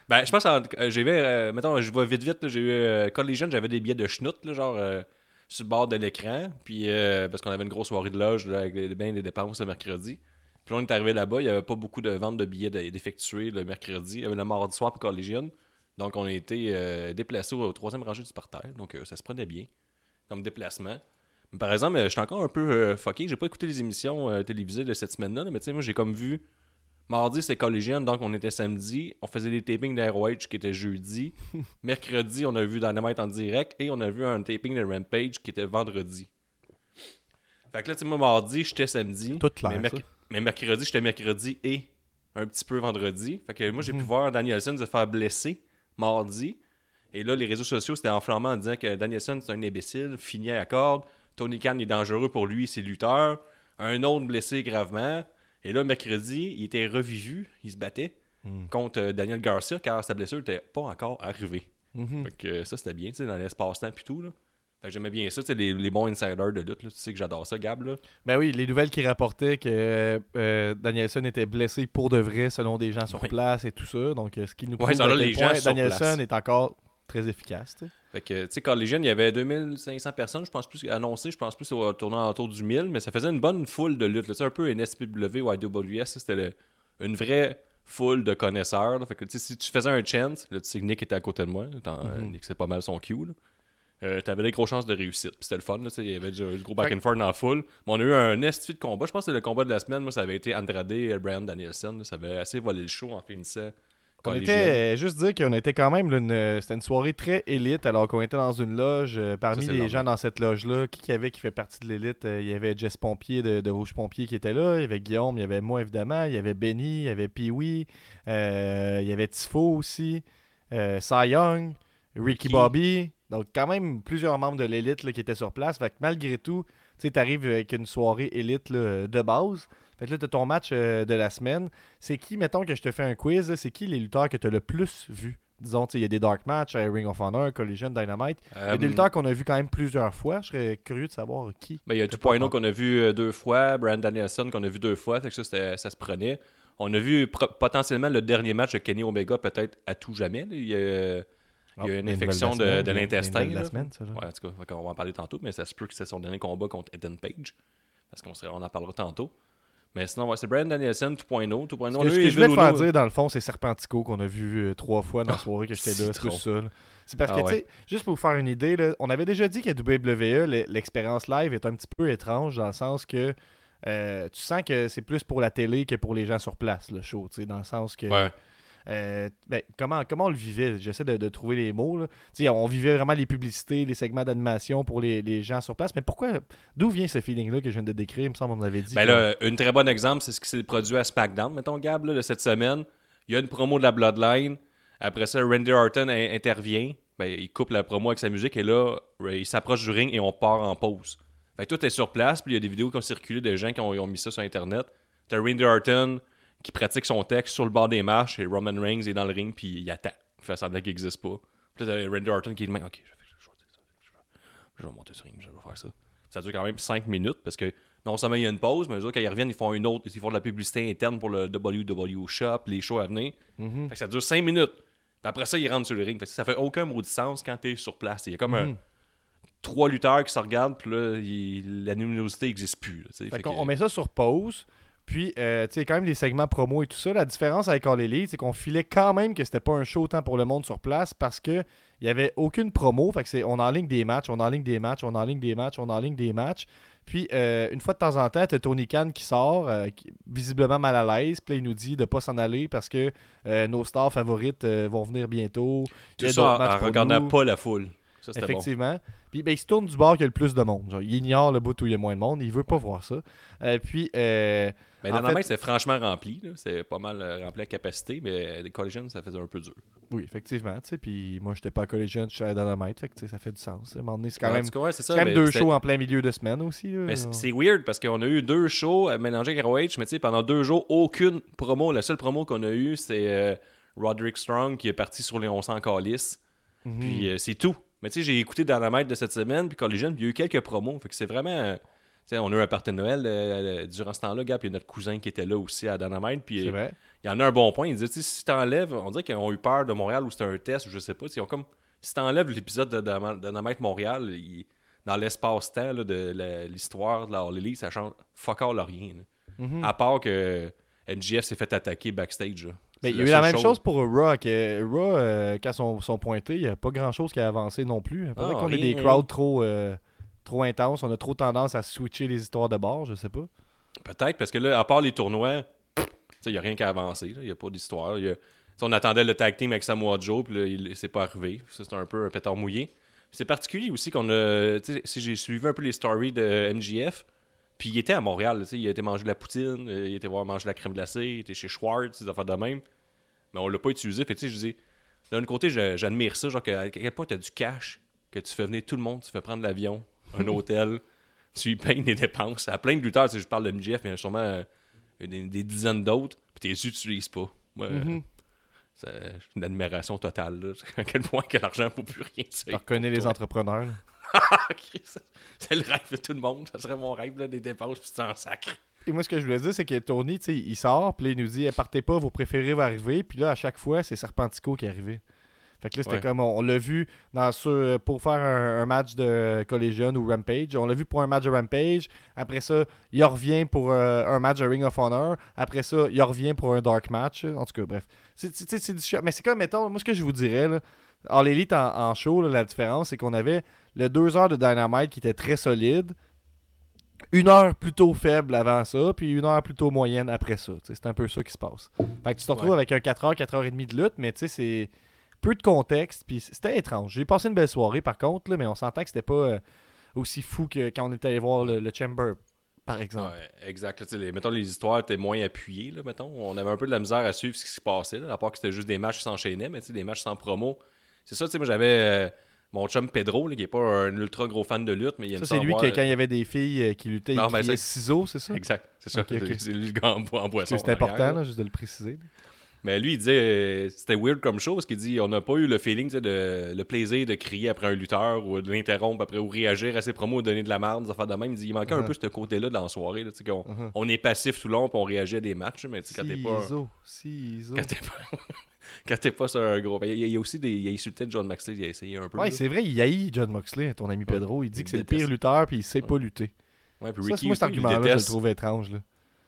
Ben, je pense que j'ai vu, euh, mettons, je vais vite vite, j'ai eu euh, Collision, j'avais des billets de schnout, là, genre euh, sur le bord de l'écran, puis euh, parce qu'on avait une grosse soirée de loge là, avec des, bien des dépenses le mercredi. Puis là, on est arrivé là-bas, il n'y avait pas beaucoup de ventes de billets de- d'effectuer le mercredi, il y avait le mardi soir pour Collision. Donc, on a été euh, déplacés au, troisième rangée du parterre, donc ça se prenait bien comme déplacement. Par exemple, je suis encore un peu euh, fucké, j'ai pas écouté les émissions euh, télévisées de cette semaine-là, là, mais tu sais, moi, j'ai comme vu Mardi, c'était collégienne, donc on était samedi. On faisait des tapings d'ROH qui était jeudi. Mercredi, on a vu Dynamite en direct. Et on a vu un taping de Rampage qui était vendredi. Fait que là, tu sais, moi, mardi, j'étais samedi. Tout clair, Mais, merc- ça. mais mercredi, j'étais mercredi et un petit peu vendredi. Fait que moi, j'ai pu Mhm. voir Danielson se faire blesser mardi. Et là, les réseaux sociaux, c'était enflammant en disant que Danielson, c'est un imbécile, fini à la corde. Tony Khan est dangereux pour lui, c'est lutteur. Un autre blessé gravement. Et là, mercredi, il était revivu, il se battait Hmm. contre euh, Daniel Garcia car sa blessure n'était pas encore arrivée. Mhm. Fait que ça, c'était bien, tu sais, dans l'espace-temps et tout. Là. J'aimais bien ça, les, les bons insiders de lutte. là. Tu sais que j'adore ça, Gab. Là. Ben oui, les nouvelles qui rapportaient que euh, Danielson était blessé pour de vrai selon des gens sur Oui. place et tout ça. Donc, euh, ce qui nous Ouais, prouve ça, à là, quel les point gens sur Danielson place. est encore très efficace. tu sais. Fait que, tu sais, quand les jeunes, il y avait 2500 personnes, je pense plus, annoncées, je pense plus au tournant autour du 1000, mais ça faisait une bonne foule de lutte. sais, un peu NSPW ou IWS, c'était le- une vraie foule de connaisseurs. là. Fait que, si tu faisais un chant, là, tu sais que Nick était à côté de moi, Mhm. Nick, c'est pas mal son cue. Euh, T'avais des grosses chances de réussite. Puis C'était le fun. Là, il y avait du, gros back and forth dans la foule. Mais on a eu un esti de combat. Je pense que le combat de la semaine, moi, ça avait été Andrade et Brian Danielson. là. Ça avait assez volé le show en finissant. On était, euh, juste dire qu'on était quand même, une- euh, c'était une soirée très élite, alors qu'on était dans une loge. euh, parmi Ça, les gens dans cette loge-là, qui qu'il y avait qui fait partie de l'élite Il y avait Jess Pompier de, de Rouge Pompier qui était là, il y avait Guillaume, il y avait moi évidemment, il y avait Benny, il y avait Pee-Wee, euh, il y avait Tifo aussi, euh, Cy Young, Ricky Ricky. Bobby. Donc, quand même plusieurs membres de l'élite qui étaient sur place. Fait que malgré tout, tu arrives avec une soirée élite là, de base. Fait que là, tu ton match euh, de la semaine. C'est qui, mettons que je te fais un quiz, c'est qui les lutteurs que tu as le plus vu? Disons, il y a des dark matchs, à Ring of Honor, Collision, Dynamite. Il y a des Euh, lutteurs qu'on a vu quand même plusieurs fois. Je serais curieux de savoir qui. Ben, il y a pas. qu'on a vu euh, deux fois, Brian Danielson qu'on a vu deux fois, fait que ça, ça se prenait. On a vu potentiellement le dernier match de Kenny Omega, peut-être à tout jamais. Il, y a, Il y a une Les infection de, de l'intestin. de la là. semaine, ça, là. Ouais, en tout cas, on va en parler tantôt, mais ça se peut que c'est son dernier combat contre Eden Page. Parce qu'on on en parlera tantôt. Mais sinon, ouais, c'est Brandon Danielson 2.0. 2.0, Ce on que, je voulais te faire dire, dans le fond, c'est Serpentico qu'on a vu euh, trois fois dans la soirée que j'étais là, tout là. C'est parce Ah que, tu sais, juste pour vous faire une idée, là, on avait déjà dit qu'à WWE, le- l'expérience live est un petit peu étrange dans le sens que euh, tu sens que c'est plus pour la télé que pour les gens sur place, le show, tu sais, dans le sens que... Ouais. Euh, ben, comment, comment on le vivait? J'essaie de, de trouver les mots. là. On vivait vraiment les publicités, les segments d'animation pour les, les gens sur place. Mais pourquoi D'où vient ce feeling-là que je viens de décrire? Il me semble qu'on avait dit. Ben là, un très bon exemple, c'est ce qui s'est produit à SmackDown, mettons, Gab, là, de cette semaine. Il y a une promo de la Bloodline. Après ça, Randy Orton in- intervient. Ben, il coupe la promo avec sa musique et là, il s'approche du ring et on part en pause. Fait que tout est sur place, puis il y a des vidéos qui ont circulé de gens qui ont, ont mis ça sur Internet. T'as Randy Orton qui pratique son texte sur le bord des marches et Roman Reigns est dans le ring puis il attend. Il fait semblant qu'il n'existe pas. Puis là, t'as Randy Orton qui est de même, ok, je vais, je vais- je vais- je vais monter sur le ring, je vais faire ça. Ça dure quand même 5 minutes parce que non seulement il y a une pause, mais eux autres, quand ils reviennent, ils font une autre, ils font de la publicité interne pour le WWE Shop, les shows à venir. Mhm. Fait que ça dure 5 minutes. Puis après ça, ils rentrent sur le ring. Fait que ça fait aucun maudit sens quand t'es sur place. Il y a comme un- Mhm. trois lutteurs qui se regardent, puis là, il- la luminosité n'existe plus. là. Fait on met ça sur pause. Puis, euh, tu sais, quand même, les segments promo et tout ça. La différence avec All Elite, c'est qu'on filait quand même que c'était pas un show autant pour le monde sur place parce que il y avait aucune promo. Fait que c'est, on enligne des matchs, on enligne des matchs, on enligne des matchs, on enligne des matchs. Puis, euh, une fois de temps en temps, t'as Tony Khan qui sort, euh, qui- visiblement mal à l'aise. Puis là, il nous dit de pas s'en aller parce que euh, nos stars favorites vont venir bientôt. Tout ça en, en regardant nous. pas la foule. Ça, bon. Effectivement. Puis ben, il se tourne du bord qu'il y a le plus de monde. Genre, il ignore le bout où il y a moins de monde. Il veut pas voir ça. Euh, puis, Ben, En fait- c'est franchement rempli. C'est pas mal euh, rempli à capacité, mais les collisions, ça faisait un peu dur. oui, effectivement. tu sais, Puis moi, j'étais pas à Collegian, je suis à Dynamite. Fait que, ça fait du sens. À un moment donné, c'est quand même, ouais, quand mais deux shows en plein milieu de semaine aussi. Mais c'est weird parce qu'on a eu deux shows à mélanger avec ROH, mais tu sais, pendant deux jours, aucune promo. La seule promo qu'on a eue, c'est euh, Roderick Strong qui est parti sur les 1100 calices. Mhm. Puis euh, c'est tout. Mais tu sais, j'ai écouté Dynamite de cette semaine, puis Collision, puis il y a eu quelques promos. Fait que c'est vraiment. Tu on a eu un party de Noël euh, euh, durant ce temps-là, gars, puis notre cousin qui était là aussi à Dynamite. Puis euh, il y en a un bon point. Il dit, tu sais, si t'enlèves, on dirait qu'ils ont eu peur de Montréal ou c'était un test ou je sais pas. Ils ont comme, si t'enlèves l'épisode de Dynam- Dynamite Montréal, il- dans l'espace-temps de l'histoire de la Elite, ça change fuck all rien. Mhm. À part que MGF s'est fait attaquer backstage. là. C'est il y a eu la même chose pour Raw. Que Raw, euh, quand sont, sont pointés, il n'y a pas grand-chose qui a avancé non plus. Peut-être Ah, qu'on a des crowds trop, euh, trop intenses. On a trop tendance à switcher les histoires de bord, je sais pas. Peut-être, parce que là, à part les tournois, il n'y a rien qui a avancé. là. Il n'y a pas d'histoire. On attendait le tag team avec Samoa Joe, puis là, il c'est pas arrivé. C'est un peu un pétard mouillé. C'est particulier aussi qu'on a. Si j'ai suivi un peu les stories de MJF, puis il était à Montréal. Il a été manger la poutine, euh, il était voir manger la crème glacée, il était chez Schwartz, des affaires de même. Mais on l'a pas utilisé. Je dis, d'un côté, j'admire ça. Genre, que, à quel point tu as du cash, que tu fais venir tout le monde, tu fais prendre l'avion, un hôtel, tu lui payes des dépenses. À plein de lutteurs, je parle de MJF, mais il y en a sûrement euh, des, des dizaines d'autres, puis tu les utilises pas. Moi, Mhm. c'est une admiration totale. Là. À quel point que l'argent ne vaut plus rien. tu reconnais les entrepreneurs. Christ, C'est le rêve de tout le monde. Ça serait mon rêve, là, des dépenses, puis tu t'en sacres. Et moi, ce que je voulais dire, c'est que Tony, il sort, puis il nous dit, Eh, partez pas, vos préférés vont arriver. Puis là, à chaque fois, c'est Serpentico qui est arrivé. Fait que là, c'était Ouais. comme, on, on l'a vu dans ce, pour faire un, un match de Collision ou Rampage. On l'a vu pour un match de Rampage. Après ça, il revient pour euh, un match de Ring of Honor. Après ça, il revient pour un Dark Match. En tout cas, bref. C'est, du Mais c'est comme, mettons, moi, ce que je vous dirais, là, en l'élite en, en show, là, la différence, c'est qu'on avait le 2 heures de Dynamite qui était très solide une heure plutôt faible avant ça, puis une heure plutôt moyenne après ça. C'est un peu ça qui se passe. Fait que tu te retrouves Ouais. avec un 4h, 4h30 de lutte, mais tu sais, c'est peu de contexte, puis c'était étrange. J'ai passé une belle soirée par contre, là, mais on s'entend que c'était pas euh, aussi fou que quand on était allé voir le, le Chamber, par exemple. Ouais, exact. les, mettons, les histoires étaient moins appuyées. Là, mettons. On avait un peu de la misère à suivre ce qui se passait, là, à part que c'était juste des matchs qui s'enchaînaient, mais tu sais, des matchs sans promo. C'est ça, tu sais, moi j'avais euh, mon chum Pedro, là, qui est pas un ultra gros fan de lutte, mais il aime Ça, ça c'est lui voir- qui, quand il y avait des filles euh, qui luttaient, Non, il ben, criait ciseaux, c'est ça? Exact, c'est ça. Ok, ok. C'est lui le gars en, bo- en boisson. C'est important, là, juste de le préciser. Mais lui, il disait, euh, c'était weird comme chose, qu'il dit, on n'a pas eu le feeling, de, le plaisir de crier après un lutteur ou de l'interrompre après ou réagir à ses promos ou donner de la merde, des affaires de même. Il dit, il manquait un Uh-huh. peu ce côté-là dans la soirée, là, qu'on Uh-huh. on est passif tout le long puis on réagit à des matchs, mais quand t'es pas, ciseaux. quand t'es pas, quand t'es pas sur un gros. ben, Il y, a- aussi des, il a insulté John Maxley, il a essayé un peu. Ouais, là. c'est vrai, il haït John Moxley, ton ami Pedro. Il dit que c'est le pire lutteur puis il sait pas lutter. Ouais, puis Ça, Ricky c'est moi, cet argument-là, je le trouve étrange. Là.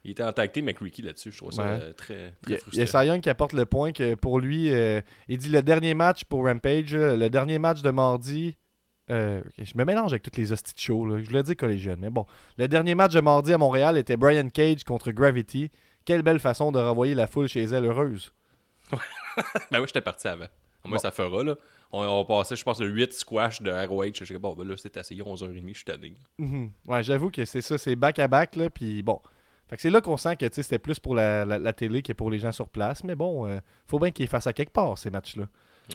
Il était en tag team avec Ricky là-dessus, je trouve ça Ouais. euh, très, a, il y a frustrant. Cy Young qui apporte le point que pour lui, euh, il dit le dernier match pour Rampage, là, le dernier match de mardi. euh, je me mélange avec toutes les hosties de show. Là. Je voulais dire collégienne, mais bon. Le dernier match de mardi à Montréal était Brian Cage contre Gravity. Quelle belle façon de renvoyer la foule chez elle heureuse. Ben oui, j'étais parti avant. Moi, Bon. ça fera, là. On, on passait, je pense, le 8 squash de ROH. Je suis bon, ben là, c'est assez 11h30, je suis tanné. Mhm. Ouais, j'avoue que c'est ça, c'est back-à-back, là, puis bon. Fait que c'est là qu'on sent que c'était plus pour la, la- la télé que pour les gens sur place, mais bon, euh, faut bien qu'ils fassent à quelque part, ces matchs-là.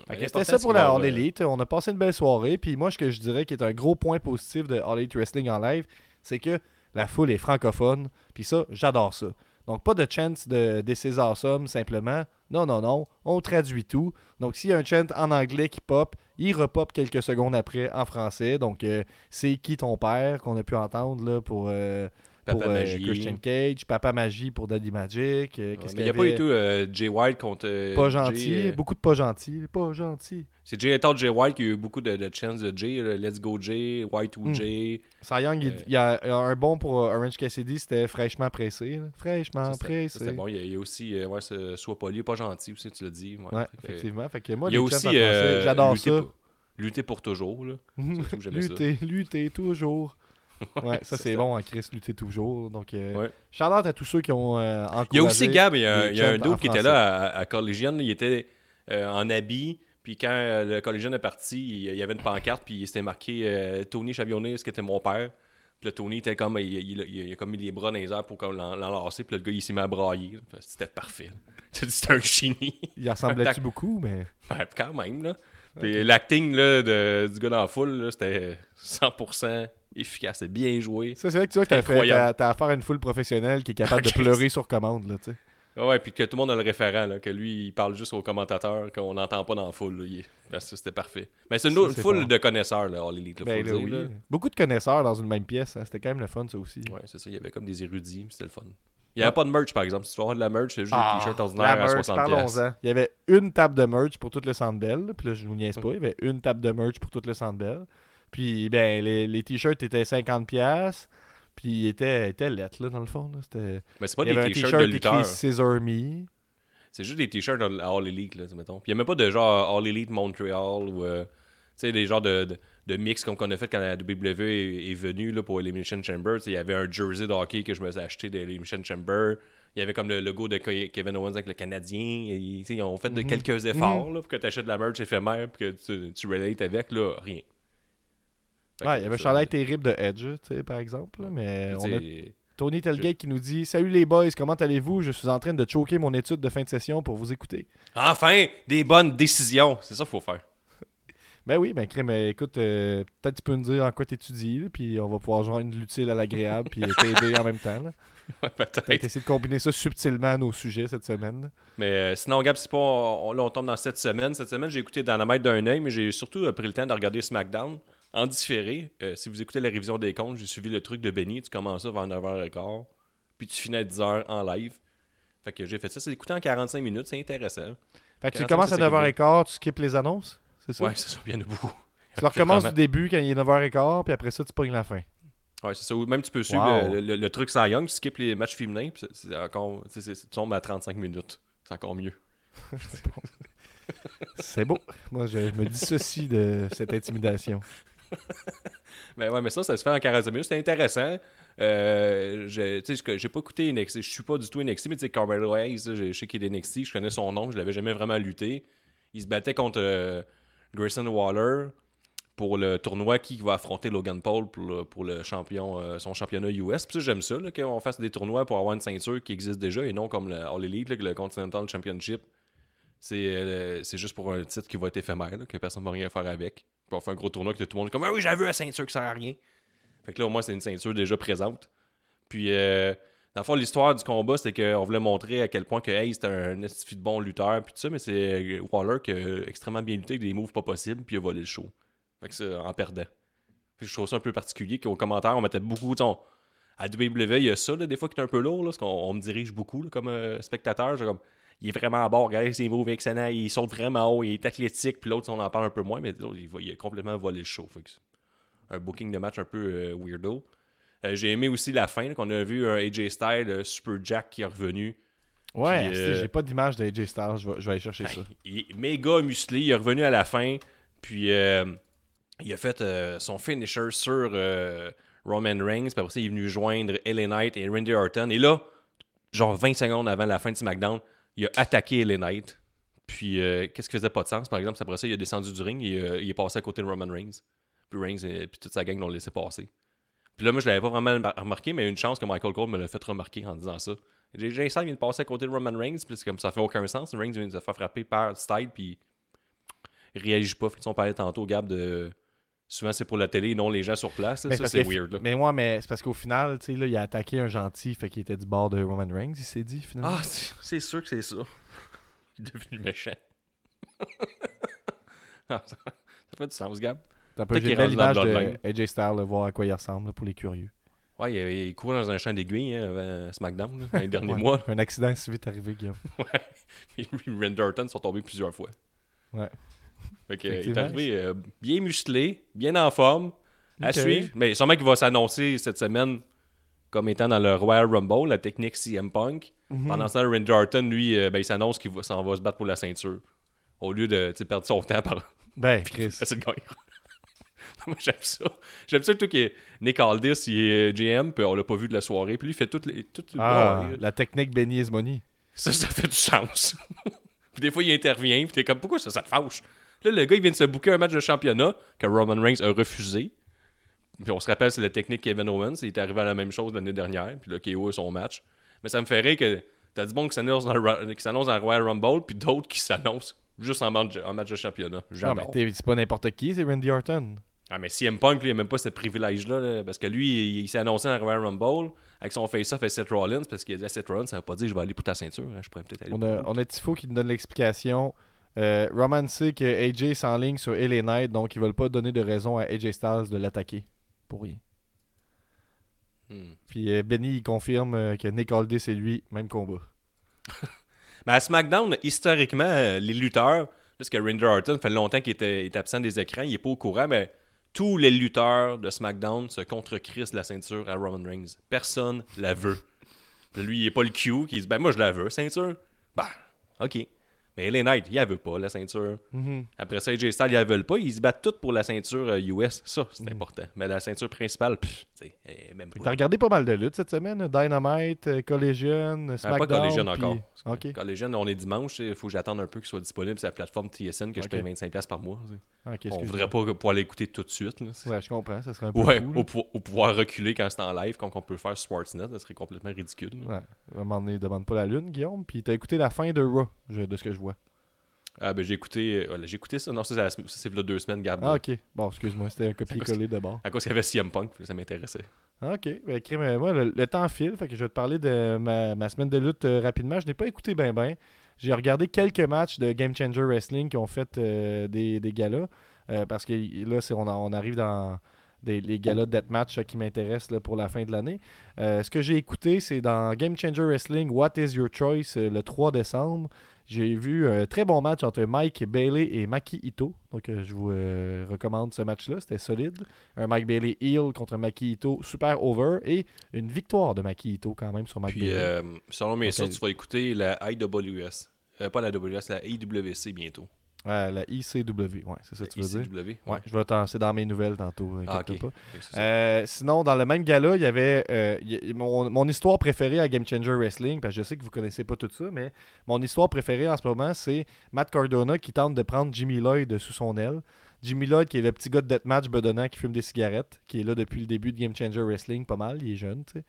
C'était ça pour la All euh, Elite. On a passé une belle soirée. Puis moi, ce que je dirais qui est un gros point positif de All Elite Wrestling en live, c'est que la foule est francophone. Puis ça, j'adore ça. Donc, pas de chance de This is awesome, simplement. Non, non, non. On traduit tout. Donc, s'il y a un chant en anglais qui pop, il repop quelques secondes après en français. Donc, euh, c'est qui ton père qu'on a pu entendre là, pour, euh, Papa pour euh, Magie. Christian Cage, Papa Magie pour Daddy Magic. euh, Ouais, il n'y a pas du tout euh, Jay White contre. Pas gentil. Beaucoup de pas gentil. Pas gentil. c'est Jay étant Jay White qui a eu beaucoup de, de chances de Jay. Let's Go Jay, White ou Hmm. Jay. Cy Young, il- il y, a, un bon pour Orange Cassidy, c'était fraîchement pressé. là. Fraîchement Ça, pressé. C'était bon. Il y a, il y a aussi, euh, ouais, Sois poli, pas gentil aussi, tu l'as dit. ouais. Ouais, Fait que, effectivement. Fait que moi, il y a aussi. euh, j'adore ça. Pour, lutter pour toujours. Là. Ça. lutter, lutter toujours. Ouais, ça c'est bon en Chris, lutter toujours. Donc, euh, Ouais. shout-out à tous ceux qui ont euh, encouragé. Il y a aussi Gab, il y a, un- les il y a un chants en dude qui était là à, à il était euh, en habit, puis quand euh, le Collegian est parti, il, y avait une pancarte, puis il s'était marqué euh, Tony Chavionnet, ce qui était mon père. Puis le Tony était comme, il, il- il- il a comme mis les bras dans les airs pour l'enlacer, puis le gars il s'est mis à brailler. C'était parfait. C'était un génie. Il ressemblait-tu beaucoup, mais. Ouais, quand même, là. L'acting du gars dans la foule, c'était 100% efficace, c'était bien joué. Ça, c'est vrai que tu vois que t'as affaire à une foule professionnelle qui est capable de pleurer sur commande, là, tu sais. Ah Ouais, puis que tout le monde a le référent, là, que lui, il parle juste aux commentateurs, qu'on n'entend pas dans la foule. Là, que c'était parfait. Mais c'est une Ça, foule fort. de connaisseurs, là, All Elite, Ben, là, oui. Beaucoup de connaisseurs dans une même pièce. hein. C'était quand même le fun, ça aussi. Ouais, c'est ça. Il y avait comme des érudits, c'était le fun. Il n'y avait pas de merch, par exemple. Si tu veux avoir de la merch, c'est juste Ah, des t-shirts la ordinaires à merch, 60$. piastres. parlons-en. Il y avait une table de merch pour tout le Centre Bell. Puis là, je vous niaise pas. Il y avait une table de merch pour tout le Centre Bell. Puis, ben, les, les t-shirts étaient 50$. piastres, Puis, ils étaient, étaient lettres, là, dans le fond. là. C'était... Mais c'est pas Il y avait un des t-shirts t-shirt de écrit lutteurs. Scissor Me. C'est juste des t-shirts à All Elite, là, mettons. Puis il n'y a même pas de genre All Elite Montreal ou. euh, tu sais, des genres de, de, de mix comme qu'on a fait quand la WWE est, est venue là, pour Elimination Chamber. Il y avait un jersey de hockey que je me suis acheté de Elimination Chamber. Il y avait comme le logo de Ke- Kevin Owens avec le Canadien. Et, ils ont fait de Mhm. quelques efforts là, pour que tu achètes de la merch éphémère et que tu, tu relates avec. Là, rien. Ouais, il y avait un chandail terrible de Edge, par exemple. là, Mais on a Tony Telgate qui nous dit Salut les boys, comment allez-vous? Je suis en train de choquer mon étude de fin de session pour vous écouter. Enfin, des bonnes décisions. C'est ça qu'il faut faire. Ben oui, ben crème, euh, écoute, euh, peut-être tu peux nous dire en quoi tu étudies, puis on va pouvoir joindre l'utile à l'agréable, puis t'aider en même temps. Ouais, Peut-être. Essayer de combiner ça subtilement à nos sujets cette semaine. Mais euh, sinon, Gab, c'est pas. On, là, on tombe dans cette semaine. Cette semaine, j'ai écouté Dynamite d'un œil, mais j'ai surtout euh, pris le temps de regarder SmackDown en différé. Si vous écoutez la révision des comptes, j'ai suivi le truc de Benny. Tu commences ça vers 9h15, puis tu finis à 10h en live. Fait que j'ai fait ça. C'est écouté en 45 minutes. C'est intéressant. Fait que tu 45, commences à c'est 9h15, tu skippes les annonces, c'est ça? Ouais, c'est ça. Il y en a beaucoup. Tu recommences Vraiment. du début quand il est 9h15, puis après ça, tu pognes la fin. Ouais, c'est ça. Ou même tu peux suivre Wow. le, le- le truc sans Young, tu skippes les matchs féminins, puis c'est- encore. tu tombes à 35 minutes. C'est encore mieux. C'est beau. Moi, je, me dissocie de cette intimidation. Mais ouais, mais ça, ça se fait en 45 minutes. C'est intéressant. Euh, je- j'ai pas écouté NXT. Je suis pas du tout NXT, mais tu sais, Carmelo Hayes, je sais qu'il est NXT. Je connais son nom. Je l'avais jamais vraiment lutté. Il se battait contre euh, Grayson Waller pour le tournoi qui va affronter Logan Paul pour le, champion, euh, son championnat US. Puis ça, j'aime ça, qu'on fasse des tournois pour avoir une ceinture qui existe déjà et non comme le All Elite, le Continental Championship. C'est euh, c'est juste pour un titre qui va être éphémère, que personne ne va rien faire avec. Puis on fait un gros tournoi que tout le monde est comme Ah oui, j'avais la ceinture qui sert à rien. Fait que là, au moins, c'est une ceinture déjà présente. Puis, euh, Dans le l'histoire du combat, c'était qu'on voulait montrer à quel point que hey, c'était un de bon lutteur, puis tout ça, mais c'est Waller qui a extrêmement bien lutté avec des moves pas possibles, puis il a volé le show. Fait que ça, en perdant. Je trouve ça un peu particulier qu'aux commentaires, on mettait beaucoup. on- À WWE, il y a ça, là, des fois, qui est un peu lourd, là, parce qu'on on me dirige beaucoup là, comme euh, spectateur. Comme, il est vraiment à bord, regardez ses moves excellents, il saute vraiment haut, il est athlétique, puis l'autre, on en parle un peu moins, mais il, il a complètement volé le show. Fait que c'est un booking de match un peu euh, weirdo. Euh, J'ai aimé aussi la fin, qu'on a vu un AJ Styles, euh, Super Jack qui est revenu. Ouais, euh, j'ai pas d'image d'AJ Styles, je vais, je vais aller chercher ça. Il est méga musclé, il est revenu à la fin, puis euh, il a fait son finisher sur Roman Reigns, puis après ça, il est venu joindre LA Knight et Randy Orton. Et là, genre 20 secondes avant la fin de SmackDown, il a attaqué LA Knight. Puis, qu'est-ce qui faisait pas de sens, par exemple, c'est après ça, il a descendu du ring et il est passé à côté de Roman Reigns. Puis Reigns et puis toute sa gang l'ont laissé passer. Puis là, moi, je l'avais pas vraiment remarqué, mais une chance que Michael Cole me l'a fait remarquer en disant ça. J'ai Styles vient de passer à côté de Roman Reigns, puis comme ça fait aucun sens. Reigns vient de se faire frapper par Style, puis il réagit pas. On parlait tantôt, Gab, de. Souvent, c'est pour la télé, non les gens sur place. Mais ça, c'est weird. là. Mais moi, mais c'est parce qu'au final, tu sais, là, il a attaqué un gentil, fait qu'il était du bord de Roman Reigns, il s'est dit, finalement. Ah, c'est c'est sûr que c'est ça. Il est devenu méchant. Ah, ça, ça fait du sens, Gab. T'as pas peut-être j'ai belle rendu dans image le de. AJ Styles, voir à quoi il ressemble, là, pour les curieux. Ouais, il, il courait dans un champ d'aiguilles hein, SmackDown, là, dans les derniers Ouais. mois. Un accident si vite arrivé, Guillaume. Et lui, Randy Orton sont tombés plusieurs fois. Ouais. Fait que, euh, il est arrivé euh, bien musclé, bien en forme, à suivre. Mais sûrement qu'il va s'annoncer cette semaine comme étant dans le Royal Rumble, la technique CM Punk. Mhm. Pendant ce temps, Randy Orton, lui, euh, ben, il s'annonce qu'il va- s'en va se battre pour la ceinture. Au lieu de perdre son temps par Ben, Chris. Moi, j'aime ça. J'aime ça que toi, qui est Nick Aldis, il est GM, puis on l'a pas vu de la soirée. Puis lui, il fait toutes les. Toutes, Ah, ouais, la technique Benny is money. ça, ça fait du sens. puis des fois, il intervient, puis t'es comme, pourquoi ça, ça te fâche? Là, le gars, il vient de se booker un match de championnat que Roman Reigns a refusé. Puis on se rappelle, c'est la technique Kevin Owens. Il est arrivé à la même chose l'année dernière, puis là, KO a son match. Mais ça me fait rire que t'as du bon qui s'annonce dans, le Royal Rumble, puis d'autres qui s'annoncent juste en match, en match de championnat. J'adore. c'est pas n'importe qui, c'est Randy Orton. Ah, mais CM Punk, lui, il a même pas ce privilège-là, là, parce que lui, il, il s'est annoncé dans Royal Rumble avec son face-off à Seth Rollins, parce qu'il a dit à Seth Rollins, ça veut pas dire je vais aller pour ta ceinture, hein, je pourrais peut-être aller On a, on a Tifo qui nous donne l'explication. Euh, Roman sait que AJ s'enligne sur LA Knight, donc ils veulent pas donner de raison à AJ Styles de l'attaquer. Pour rien. Hmm. Puis euh, Benny, il confirme euh, que Nick Aldis et lui, même combat. Mais à SmackDown, historiquement, les lutteurs, parce que Randy Orton fait longtemps qu'il était absent des écrans, il est pas au courant, mais tous les lutteurs de SmackDown se contre-crissent la ceinture à Roman Reigns. Personne la veut. Lui, il est pas le Q qui dit Ben, moi, je la veux, ceinture. Ben, OK. Mais LA Knight, il veut pas, la ceinture. Mhm. Après ça, AJ Styles, ils la veulent pas. Ils se battent tous pour la ceinture euh, US. Ça, c'est Mhm. important. Mais la ceinture principale, pff, même T'as pas. regardé pas mal de luttes cette semaine. Dynamite, euh, Collision, Ah, SmackDown. pas puis- encore. Ok. Collision, on est dimanche. Il faut que j'attende un peu qu'il soit disponible sur la plateforme TSN que je Ok. paye 25$ par mois. tu sais. Ok, on voudrait pas pouvoir l'écouter tout de suite. là. Ouais, je comprends. Ça serait un peu Ouais, pou- au pouvoir reculer quand c'est en live, comme on peut faire sur Sportsnet, ça serait complètement ridicule. Ouais. À un moment donné, demande pas la lune, Guillaume. Puis t'as écouté la fin de Raw, je- de ce que je. Ah, ben j'ai écouté, euh, voilà, j'ai écouté ça. Non, ça, c'est la sem- ça, c'est là deux semaines, Gab. Ah, ok. Bon, excuse-moi, c'était un copier-coller de bord. À cause qu'il y avait CM Punk, ça m'intéressait. Ah, Ok. Ben, crime, euh, moi, le, le temps file. Fait que je vais te parler de ma, ma semaine de lutte euh, rapidement. Je n'ai pas écouté ben ben. J'ai regardé quelques matchs de Game Changer Wrestling qui ont fait euh, des, des galas. euh, parce que là, on, a- on arrive dans des, les galas de deathmatch qui m'intéressent pour la fin de l'année. Ce que j'ai écouté, c'est dans Game Changer Wrestling What is Your Choice le 3 décembre. J'ai vu un très bon match entre Mike Bailey et Maki Ito. Donc, euh, je vous euh, recommande ce match-là. C'était solide. Un Mike Bailey heel contre Maki Ito, super over. Et une victoire de Maki Ito quand même sur Mike Puis, Bailey. euh, selon mes sources, tu vas écouter la IWS. Euh, pas la WS, la IWC bientôt. Euh, la ICW, ouais, c'est ça que tu veux dire. ICW. Ouais, je vais c'est dans mes nouvelles tantôt. Ah, inquiète ok. pas. Euh, sinon, dans le même gala, il y avait euh, y- mon, mon histoire préférée à Game Changer Wrestling, parce que je sais que vous connaissez pas tout ça, mais mon histoire préférée en ce moment, c'est Matt Cardona qui tente de prendre Jimmy Lloyd sous son aile. Jimmy Lloyd, qui est le petit gars de deathmatch bedonnant qui fume des cigarettes, qui est là depuis le début de Game Changer Wrestling, pas mal, il est jeune, tu sais.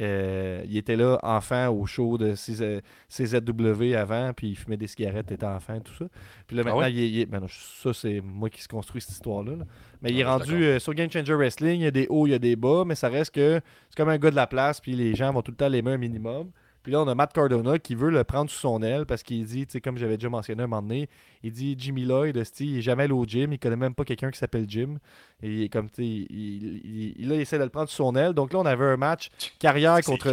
Euh, il était là enfant au show de CZ CZW avant, puis il fumait des cigarettes, il était enfant, tout ça. Puis là, Ah maintenant, ouais? il est- il est- ben non, ça, c'est moi qui se construit cette histoire-là. là. Mais il est Ah, rendu d'accord. euh, sur Game Changer Wrestling, il y a des hauts, il y a des bas, mais ça reste que c'est comme un gars de la place, puis les gens vont tout le temps l'aimer un minimum. Puis là, on a Matt Cardona qui veut le prendre sous son aile parce qu'il dit, tu sais, comme j'avais déjà mentionné un moment donné, il dit Jimmy Lloyd, il est jamais allé au gym, il connaît même pas quelqu'un qui s'appelle Jim. Et comme, tu sais, il, il- il- là, il essaie de le prendre sous son aile. Donc là, on avait un match carrière contre.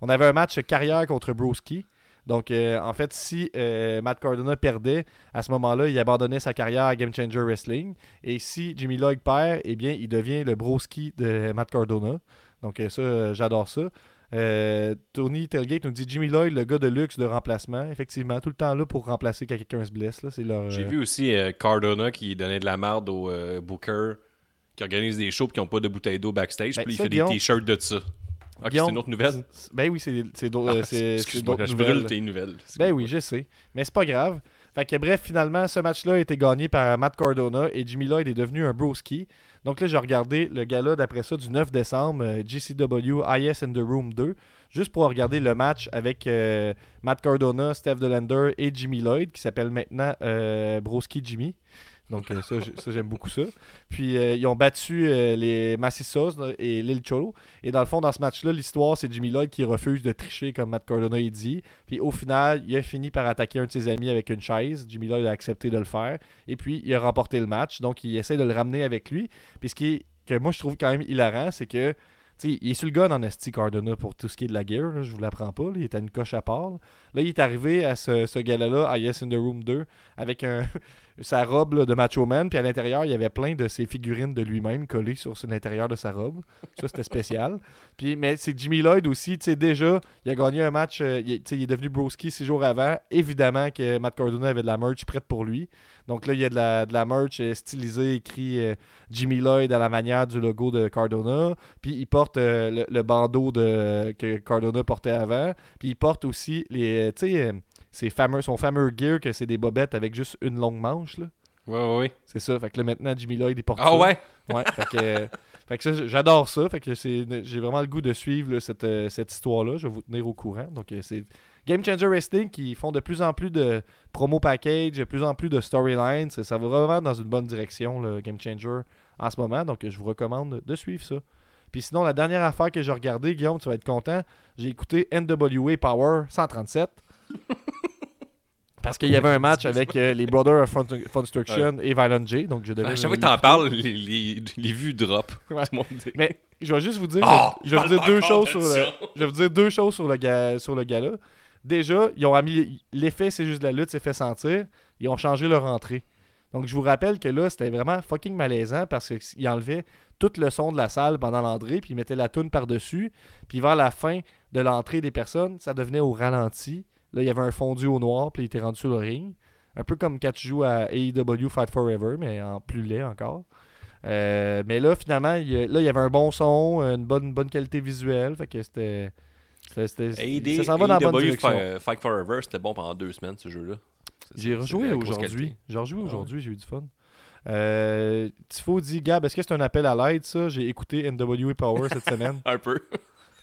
On avait un match carrière contre Broski. Donc, euh, en fait, si euh, Matt Cardona perdait, à ce moment-là, il abandonnait sa carrière à Game Changer Wrestling. Et si Jimmy Lloyd perd, eh bien, il devient le Broski de Matt Cardona. Donc, euh, ça, j'adore ça. Euh, Tony Tailgate nous dit Jimmy Lloyd, le gars de luxe de remplacement. Effectivement, tout le temps là pour remplacer quand quelqu'un se blesse. Là, c'est leur, J'ai euh, vu aussi euh, Cardona qui donnait de la merde au euh, Booker, qui organise des shows et qui n'ont pas de bouteille d'eau backstage. Ben, puis il fait Guillaume- des t-shirts de ça. Ok, c'est Guillaume- une autre nouvelle. Ben oui, c'est c'est d'autres Ah, c'est- c'est Excuse-moi, d'autres je brûle tes nouvelles. Ben oui, je sais. Mais c'est pas grave. Fait que bref, finalement, ce match-là a été gagné par Matt Cardona et Jimmy Lloyd est devenu un broski. Donc là, j'ai regardé le gala d'après ça du 9 décembre, euh, GCW IS in the Room 2, juste pour regarder le match avec euh, Matt Cardona, Steph Delander et Jimmy Lloyd, qui s'appelle maintenant euh, Broski Jimmy. Donc euh, ça, j'ai- ça, j'aime beaucoup ça. Puis euh, ils ont battu euh, les Massissos et Lil Cholo. Et dans le fond, dans ce match-là, l'histoire, c'est Jimmy Lloyd qui refuse de tricher comme Matt Cardona il dit. Puis au final, il a fini par attaquer un de ses amis avec une chaise. Jimmy Lloyd a accepté de le faire. Et puis, il a remporté le match. Donc, il essaie de le ramener avec lui. Puis ce qui est, que moi, je trouve quand même hilarant, c'est que tu sais, il est sur le gun en esti Cardona pour tout ce qui est de la gear. là, je vous l'apprends pas. il est à une coche à part. Là, Là, il est arrivé à ce, ce gala-là, à Yes in the Room 2, avec un, sa robe là, de Macho Man. Puis à l'intérieur, il y avait plein de ses figurines de lui-même collées sur l'intérieur de sa robe. Ça, c'était spécial. Puis, mais c'est Jimmy Lloyd aussi. Tu sais, déjà, il a gagné un match. euh, il, est- il devenu broski six jours avant. Évidemment que Matt Cardona avait de la merch prête pour lui. Donc là, il y a de la, de la merch euh, stylisée, écrit euh, Jimmy Lloyd à la manière du logo de Cardona. Puis il porte euh, le, le bandeau de, que Cardona portait avant. Puis il porte aussi les, tu sais, ses fameux, son fameux gear que c'est des bobettes avec juste une longue manche. là. Ouais, ouais, ouais. C'est ça. Fait que là, maintenant, Jimmy Lloyd, il porte Ah ça. ouais? Ouais, fait que, euh, fait que ça, j'adore ça. Fait que c'est, j'ai vraiment le goût de suivre là, cette, euh, cette histoire-là. Je vais vous tenir au courant. Donc, euh, c'est Game Changer Wrestling qui font de plus en plus de promo package, de plus en plus de storylines. Ça, ça va vraiment dans une bonne direction, le Game Changer, en ce moment. Donc, je vous recommande de suivre ça. Puis sinon, la dernière affaire que j'ai regardée, Guillaume, tu vas être content, j'ai écouté NWA Power 137. Parce qu'il y avait un match avec euh, les Brothers of Fun- Funstruction et Violent J. Donc, je devais. À chaque fois que t'en parles, les, les, les vues drop. Ouais. Tout le monde dit- Mais je vais juste vous dire, Oh, je vais vous dire deux choses sur le, je vais vous dire deux choses sur le ga- sur le gala. Déjà, ils ont mis l'effet c'est juste de la lutte s'est fait sentir. Ils ont changé leur entrée. Donc je vous rappelle que là, c'était vraiment fucking malaisant parce qu'ils enlevaient tout le son de la salle pendant l'entrée, puis ils mettaient la toune par-dessus, puis vers la fin de l'entrée des personnes, ça devenait au ralenti. Là, il y avait un fondu au noir, puis il était rendu sur le ring. Un peu comme quand tu joues à AEW Fight Forever, mais en plus laid encore. Euh, mais là, finalement, il là, il y avait un bon son, une bonne, bonne qualité visuelle. Fait que c'était. AD, ça s'en va dans la bonne direction. Fi- Fight Forever, c'était bon pendant deux semaines, ce jeu-là. J'ai rejoué aujourd'hui. qualité. J'ai rejoué Ah aujourd'hui, j'ai eu du fun. Euh, Tifo dit Gab, est-ce que c'est un appel à l'aide, ça? J'ai écouté NWA Power cette semaine. Un peu.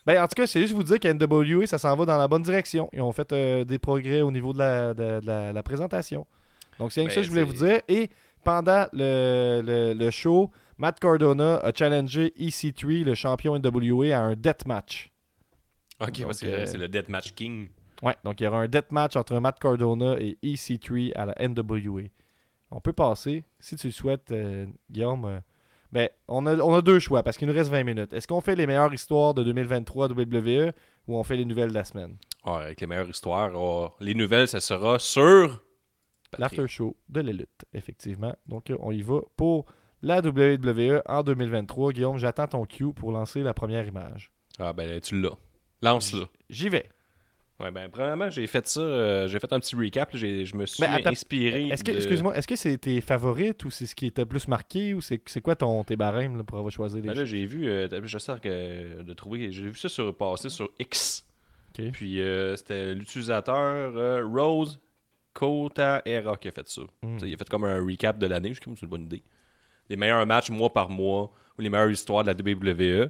Ben, en tout cas, c'est juste vous dire qu'NWA, ça s'en va dans la bonne direction. Ils ont fait euh, des progrès au niveau de la, de- de la- la présentation. Donc, c'est rien que ça Ben, que je voulais vous dire. Et pendant le, le- le show, Matt Cardona a challengé EC3, le champion NWA, à un. Ok, Donc, ouais, c'est euh, c'est le Deathmatch King. Ouais, donc il y aura un deathmatch entre Matt Cardona et EC3 à la NWA. On peut passer, si tu le souhaites, euh, Guillaume. Ben, on a, on a deux choix parce qu'il nous reste 20 minutes. Est-ce qu'on fait les meilleures histoires de 2023 WWE ou on fait les nouvelles de la semaine? Ouais, avec les meilleures histoires. oh, les nouvelles, ça sera sur. L'after show de l'élite, effectivement. Donc, euh, on y va pour la WWE en 2023. Guillaume, j'attends ton cue pour lancer la première image. Ah, ben tu l'as. Lance-le. J'y vais. Ouais, ben, premièrement, j'ai fait ça. euh, j'ai fait un petit recap. Je me suis inspiré. Est-ce que, de- excuse-moi, est-ce que c'est tes favorites ou c'est ce qui t'a plus marqué ou c'est c'est quoi ton, tes barèmes là, pour avoir choisi les Ben là, j'ai vu, euh, j'essaie que- de trouver, j'ai vu ça sur, passer sur X. Puis euh, c'était l'utilisateur euh, Rose Kota-Era qui a fait ça. Hmm. Il a fait comme un recap de l'année, je trouve que c'est une bonne idée. Les meilleurs matchs mois par mois ou les meilleures histoires de la WWE.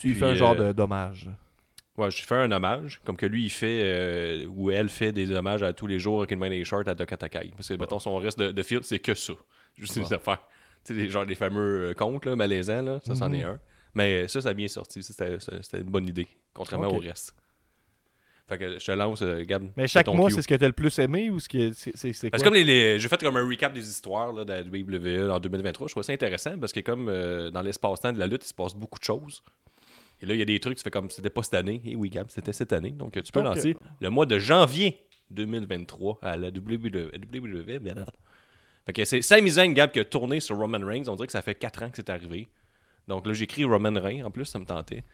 Tu lui fais un genre euh, de dommage. Ouais, je fais un hommage, comme que lui, il fait, euh, ou elle fait des hommages à tous les jours avec une main des shorts à Dakota Kai. Parce que, mettons, son reste de, de fil, c'est que ça. Juste des affaires. Tu sais, les- genre les fameux euh, contes, là, malaisants, là, ça, c'en est un. Mais ça, ça a bien sorti. C'était une bonne idée, contrairement au reste. Fait que je te lance, euh, Gab. Mais chaque mois, c'est ce que t'as le plus aimé ou ce qui est- c'est Parce que comme les, les- j'ai fait comme un recap des histoires là, de la WWE en 2023, je trouve ça intéressant parce que comme euh, dans l'espace-temps de la lutte, il se passe beaucoup de choses. Et là, il y a des trucs, tu fais comme c'était pas cette année. Et oui, Gab, c'était cette année. Donc, tu peux lancer le mois de janvier 2023 à la WWE. Fait que c'est Sami Zayn, Gab, qui a tourné sur Roman Reigns. On dirait que ça fait 4 ans que c'est arrivé. Donc là, j'ai écrit Roman Reigns. En plus, ça me tentait.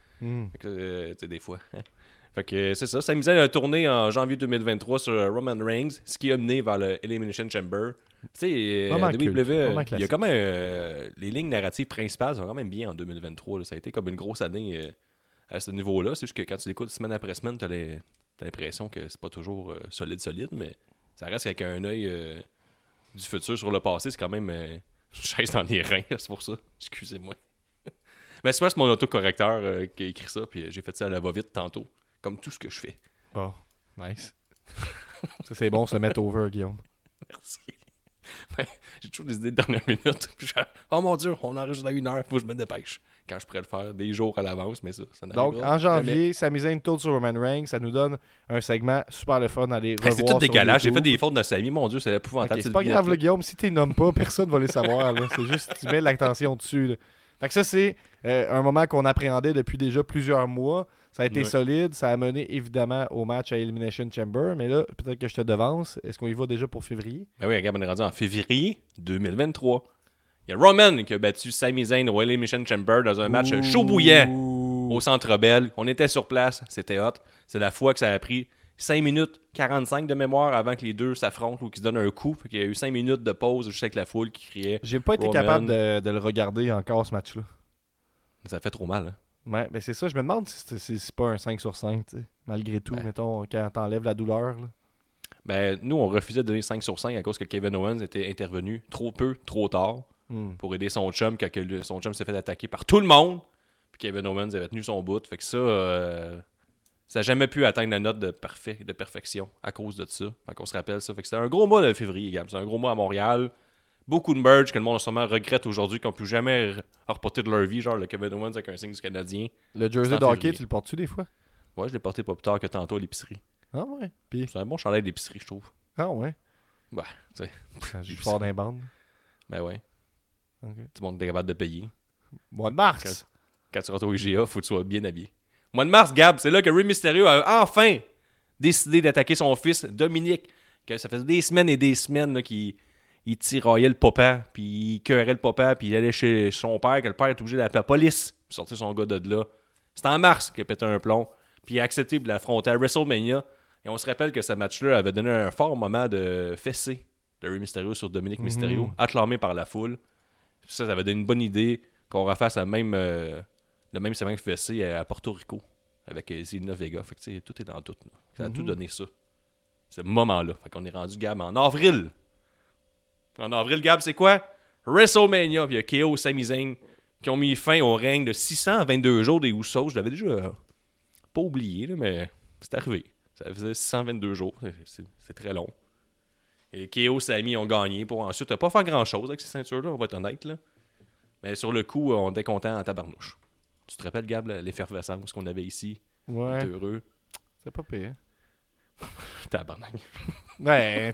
Fait que, euh, tu sais, des fois. hein. Fait que c'est ça. Sami Zayn a tourné en janvier 2023 sur euh, Roman Reigns, ce qui a mené vers le Elimination Chamber. Tu sais, euh, à WWE, vraiment il y a quand même. euh, les lignes narratives principales sont quand même bien en 2023. là. Ça a été comme une grosse année euh, à ce niveau-là. C'est juste que quand tu l'écoutes semaine après semaine, tu as l'impression que c'est pas toujours euh, solide, solide, mais ça reste avec un œil du futur sur le passé. C'est quand même. une chaise dans les reins, c'est pour ça. Excusez-moi. Mais c'est pas c'est mon autocorrecteur qui a écrit ça, puis j'ai fait ça à la va-vite tantôt, comme tout ce que je fais. Bon, nice. ça, c'est bon, se mettre over, Guillaume. Merci. Ouais, j'ai toujours des idées de dernière minute. Puis je fais, oh mon dieu, on enregistre à une heure, faut que je me dépêche. Quand je pourrais le faire des jours à l'avance, mais ça, ça Donc, en janvier, Sami Zayn tourne sur Roman Reigns. Ça nous donne un segment super le fun à aller Hey, revoir c'est tout dégueulasse. J'ai fait des fautes de Samy. Mon Dieu, c'est épouvantable. c'est cette pas grave, le Guillaume. Si tu nommes pas, personne va les savoir. C'est juste tu mets l'attention dessus. là. Fait que ça, c'est euh, un moment qu'on appréhendait depuis déjà plusieurs mois. Ça a été solide. Ça a mené évidemment au match à Elimination Chamber. Mais là, peut-être que je te devance. Est-ce qu'on y va déjà pour février? Ben oui, regarde, on est rendu en février 2023. Il y a Roman qui a battu Sami Zayn au Elimination Chamber dans un match chaud bouillant au Centre Bell. On était sur place, c'était hot. C'est la fois que ça a pris 5 minutes 45 de mémoire avant que les deux s'affrontent ou qu'ils se donnent un coup. Qu'il y a eu 5 minutes de pause juste avec la foule qui criait. J'ai pas été Roman. capable de, de le regarder encore ce match-là. Ça fait trop mal. Hein? Ouais, ben c'est ça. Je me demande si c'est- si pas un 5 sur 5, tu sais. malgré tout, Ben. mettons, quand t'enlèves la douleur. là. Ben, nous, on refusait de donner 5 sur 5 à cause que Kevin Owens était intervenu trop peu, trop tard Hmm. pour aider son chum quand que son chum s'est fait attaquer par tout le monde. Puis Kevin Owens avait tenu son bout. Fait que ça, euh, ça n'a jamais pu atteindre la note de, parfait, de perfection à cause de ça. Fait qu'on se rappelle ça. Fait que c'était un gros mois de février. C'est un gros mois à Montréal. Beaucoup de merge que le monde sûrement regrette aujourd'hui, qu'on ne peut jamais re- reporter de leur vie, genre le Kevin Owens avec un signe du Canadien. Le jersey C'est en de hockey, février. tu le portes-tu des fois? Moi, je l'ai porté pas plus tard que tantôt à l'épicerie. Ah ouais. Puis, C'est un bon chandail d'épicerie, je trouve. ah ouais. Ouais, tu sais. Je pars d'un bande. Ben ouais. Ok. Tout le monde est capable de payer. Mois de mars. quand tu rentres au IGA, faut que tu sois bien habillé. Mois de mars, Gab, c'est là que Rey Mysterio a enfin décidé d'attaquer son fils, Dominique. Que ça faisait des semaines et des semaines qu'il il tiraillait le papa, puis il cœurait le papa, puis il allait chez son père, que le père est obligé d'appeler la police pour sortir son gars de là. C'était en mars qu'il a pété un plomb, puis il a accepté de l'affronter à WrestleMania. Et on se rappelle que ce match-là avait donné un fort moment de fessé de Rey Mysterio sur Dominique Mysterio, Mhm. acclamé par la foule. Ça, ça avait donné une bonne idée qu'on refasse la même, euh, le même segment fessé à, à Porto Rico avec euh, Zelina Vega. Fait que, tout est dans tout. là. Ça a tout Mhm. donné ça. Ce moment-là. Fait qu'on est rendu, Gab, en avril. En avril, Gab, c'est quoi? WrestleMania. Puis il y a KO et Sami Zayn qui ont mis fin au règne de 622 jours des Usos. Je l'avais déjà euh, pas oublié, là, mais c'est arrivé. Ça faisait 622 jours. C'est- très long. Et KO et Sami ont gagné pour ensuite pas faire grand-chose avec ces ceintures-là, on va être honnête. Là. Mais sur le coup, on était content en tabarnouche. Tu te rappelles, Gab, l'effervescence qu'on avait ici? Ouais. heureux. C'est pas pire. Tabarnak. Ouais,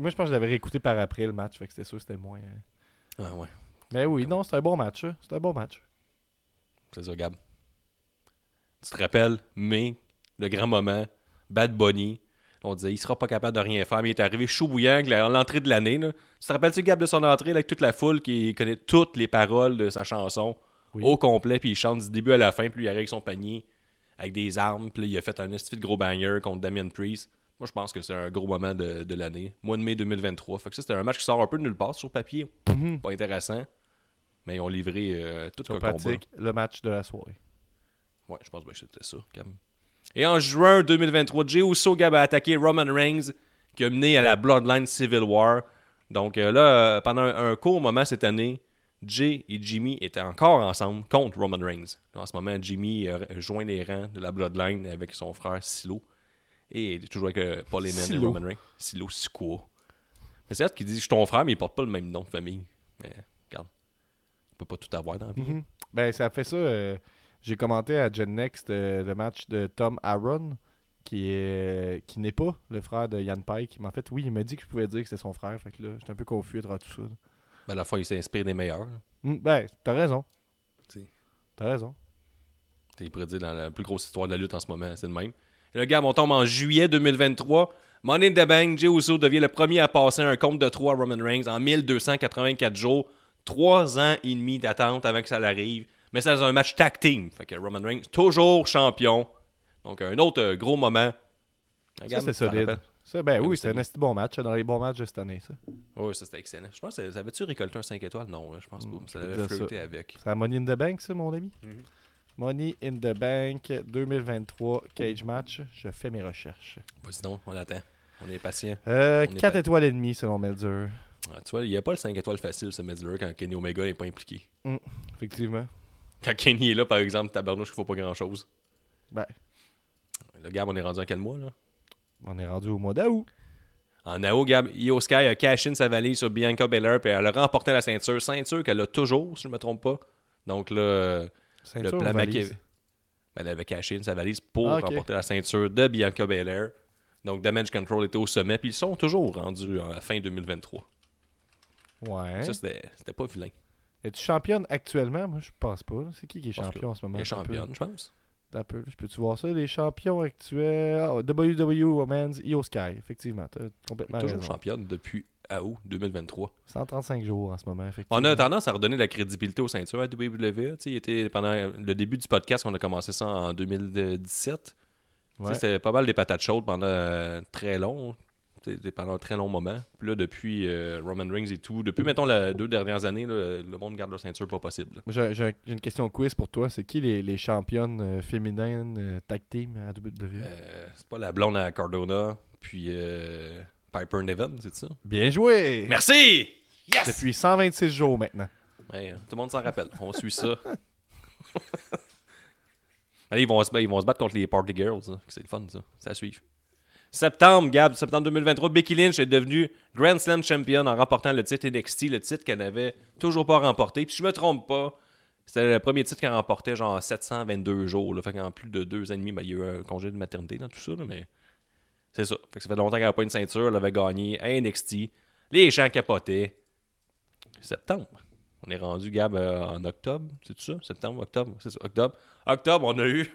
moi je pense que je l'avais réécouté par après le match, fait que c'était sûr que c'était moins. euh. Ah ouais, Mais oui, non, c'était un bon match. C'était un bon match. c'est ça, Gab. Tu te rappelles, mais le grand moment, Bad Bunny, on disait, il sera pas capable de rien faire, mais il est arrivé chaud bouillant la- l'entrée de l'année. là. Tu te rappelles-tu, Gab, de son entrée là, avec toute la foule qui connaît toutes les paroles de sa chanson Oui. au complet, puis il chante du début à la fin, puis il arrive avec son panier avec des armes, puis là, il a fait un esti de gros banger contre Damien Priest. Moi, je pense que c'est un gros moment de, de l'année. Mois de mai 2023. Fait que ça, c'était un match qui sort un peu de nulle part sur papier. Mhm. Pas intéressant. Mais ils ont livré euh, tout le combat. le match de la soirée. Ouais, je pense que c'était ça. quand même. Et en juin 2023, Jey Uso Gab a attaqué Roman Reigns, qui a mené à la Bloodline Civil War. Donc euh, là, euh, pendant un, un court moment cette année, Jay et Jimmy étaient encore ensemble contre Roman Reigns. En ce moment, Jimmy a joint les rangs de la Bloodline avec son frère Silo. Et toujours avec euh, Paul Heyman et. Roman Reigns. Silo Sikoa. Mais c'est qu'il dit Je suis ton frère, mais il porte pas le même nom de famille. Mais regarde, on peut pas tout avoir dans la vie. Mhm. Ben, ça fait ça. euh, J'ai commenté à Gen Next euh, le match de Tom Aaron, qui est qui n'est pas le frère de Yann Pike. Mais en fait, oui, il m'a dit que je pouvais dire que c'était son frère. Fait que là, j'étais un peu confus à tout ça. là. Ben, à la fois, il s'inspire des meilleurs. Mm, Ben, t'as raison. T'as raison. Il pourrait dire dans la plus grosse histoire de la lutte en ce moment, c'est le même. Et le gars, on tombe en juillet 2023. Money in the Bank, Jey Uso devient le premier à passer un compte de 3 à Roman Reigns en 1284 jours. Trois ans et demi d'attente avant que ça l'arrive. Mais c'est dans un match tag team. Fait que Roman Reigns, toujours champion. Donc, un autre euh, gros moment. Ça, c'est solide. Ça, ben oui, c'était c'est un esti bon match. Dans les bons matchs de cette année, ça. Oui, ça c'était excellent. Je pense que ça avait-tu récolté un 5 étoiles? Non, hein, je pense pas. Mm, Ça l'avait flirté avec. C'est la Money in the Bank, ça, mon ami? Mhm. Money in the Bank 2023 Cage Match. Je fais mes recherches. Vas-y donc, on attend. On est patient. Euh, On est 4 pas- étoiles et demie, selon Melzer. Ah, tu vois, il n'y a pas le 5 étoiles facile, ce Medler, quand Kenny Omega n'est pas impliqué. Effectivement. Quand Kenny est là, par exemple, tabarnouche, il ne faut pas grand-chose. Ben, Le Gab, on est rendu à quel mois, là? On est rendu au mois d'août. En AO, Gab, Io Sky a cash in sa valise sur Bianca Belair, puis elle a remporté la ceinture. Ceinture qu'elle a toujours, si je ne me trompe pas. Donc là, Ceinture le plan valise? Ben, elle avait caché in sa valise pour Ah, remporter la ceinture de Bianca Belair. Donc Damage Control était au sommet, puis ils sont toujours rendus à la fin 2023. Ouais. Ça, c'était pas vilain. Es-tu championne actuellement? Moi, je pense pas. C'est qui qui est champion en ce moment? Elle est peu. championne, je pense. Un peu. Je peux-tu voir ça? Les champions actuels. Ah, WWE Women's Io Sky. Effectivement. Complètement Toujours raison. championne depuis AO 2023. 135 jours en ce moment, effectivement. On a tendance à redonner de la crédibilité aux ceintures à WWE. Il était pendant le début du podcast, on a commencé ça en 2017. Tu sais, Ouais. C'était pas mal des patates chaudes pendant euh, très long. Pendant un très long moment. Puis là, depuis euh, Roman Reigns et tout, depuis, mettons, les deux dernières années, là, le monde garde leur ceinture pas possible. J'ai j'ai un- j'ai une question quiz pour toi. C'est qui les, les championnes euh, féminines euh, tag team à WWE? C'est pas la blonde à Cardona, puis Piper Niven, c'est ça? Bien joué! Merci! Yes! Depuis 126 jours maintenant. Ouais, tout le monde s'en rappelle. On suit ça. Allez, ils, vont se, ils vont se battre contre les Party Girls. hein. C'est le fun, ça. Ça suit. Septembre, Gab, septembre 2023, Becky Lynch est devenue Grand Slam Champion en remportant le titre NXT, le titre qu'elle n'avait toujours pas remporté. Puis si je me trompe pas, c'était le premier titre qu'elle remportait genre 722 jours. Là. Fait qu'en plus de deux ans et demi, ben, il y a eu un congé de maternité dans tout ça. mais c'est ça. Fait que ça fait longtemps qu'elle n'avait pas une ceinture. Elle avait gagné à NXT. Les gens capotaient. Septembre. On est rendu, Gab, euh, en octobre. C'est ça? Septembre, octobre? C'est ça, octobre. Octobre, on a eu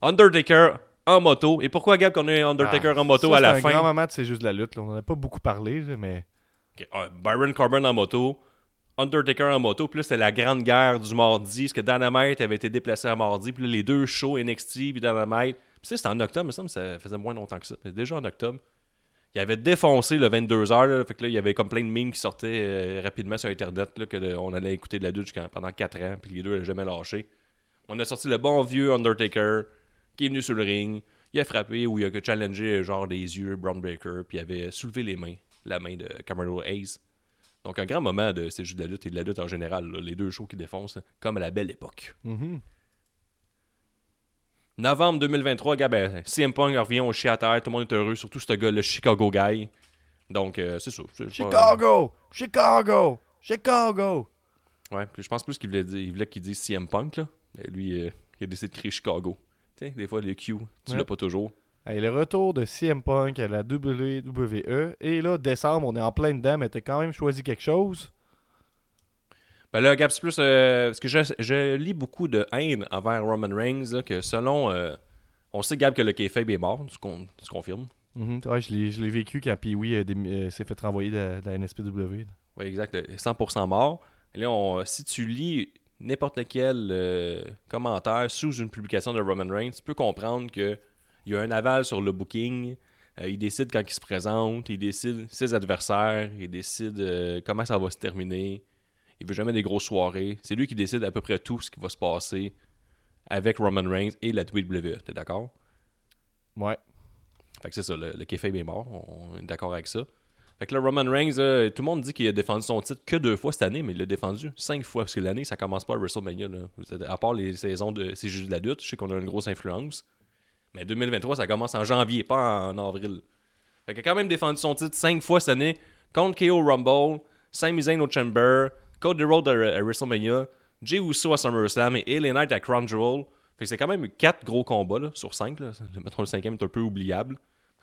Undertaker en moto. Et pourquoi, Gab, qu'on a eu Undertaker Ah, en moto ça, à la fin? grand moment C'est juste de la lutte. là. On n'en a pas beaucoup parlé, mais ah, Byron Corbin en moto, Undertaker en moto, puis là, c'était la grande guerre du mardi, parce que Dynamite avait été déplacé à mardi, puis là, les deux shows NXT puis Dynamite. Puis ça, c'était en octobre, mais ça, ça faisait moins longtemps que ça. C'était déjà en octobre. Il avait défoncé le 22h, là, fait que là, il y avait comme plein de memes qui sortaient euh, rapidement sur Internet, là, que le- on allait écouter de la lutte pendant 4 ans, puis les deux n'avaient jamais lâché. On a sorti le bon vieux Undertaker, qui est venu sur le ring, il a frappé ou il a challengé genre des yeux Brown Breaker, puis il avait soulevé les mains, la main de Cameron Hayes. Donc un grand moment de ces jeux de la lutte et de la lutte en général, là, les deux shows qui défoncent, comme à la belle époque. Mhm. Novembre 2023, gars, ben, CM Punk revient au chien à terre, tout le monde est heureux, surtout ce gars, le Chicago Guy. Donc, euh, c'est ça. pas- Chicago! Chicago! Chicago! Ouais, puis je pense plus qu'il voulait dire, il voulait qu'il dise CM Punk, là. Mais lui, euh, il a décidé de crier Chicago. Tu sais, des fois, le Q, tu Ouais. l'as pas toujours. Hey, le retour de CM Punk à la WWE. Et là, décembre, on est en plein dedans, mais t'as quand même choisi quelque chose? Ben là, Gab, c'est plus. euh, parce que je, je lis beaucoup de haine envers Roman Reigns, là, que selon. euh, on sait, Gab, que le kayfabe est mort, tu, con- tu confirmes. Mhm. Ouais, je l'ai vécu quand a démi- euh, s'est fait renvoyer de, la- de la NSPW. Oui, exact. euh, 100% mort. Et là, on- si tu lis n'importe quel euh, commentaire sous une publication de Roman Reigns, tu peux comprendre qu'il y a un aval sur le booking. Euh, il décide quand il se présente, il décide ses adversaires, il décide euh, comment ça va se terminer. Il veut jamais des grosses soirées. C'est lui qui décide à peu près tout ce qui va se passer avec Roman Reigns et la WWE. T'es d'accord? Ouais. Fait que c'est ça, le, le est mort, on est d'accord avec ça. Fait que là, Roman Reigns, euh, tout le monde dit qu'il a défendu son titre que deux fois cette année, mais il l'a défendu cinq fois. Parce que l'année, ça commence pas à WrestleMania. À part les saisons de C'est juste de la lutte, je sais qu'on a une grosse influence. Mais 2023, ça commence en janvier, pas en avril. Fait qu'il a quand même défendu son titre cinq fois cette année contre KO Rumble, Sami Zayn au Chamber, Cody Rhodes à, à WrestleMania, Jey Uso à SummerSlam et LA Knight à Crown Jewel. Fait que c'est quand même quatre gros combats sur cinq. Là. Mettons le cinquième est un peu oubliable.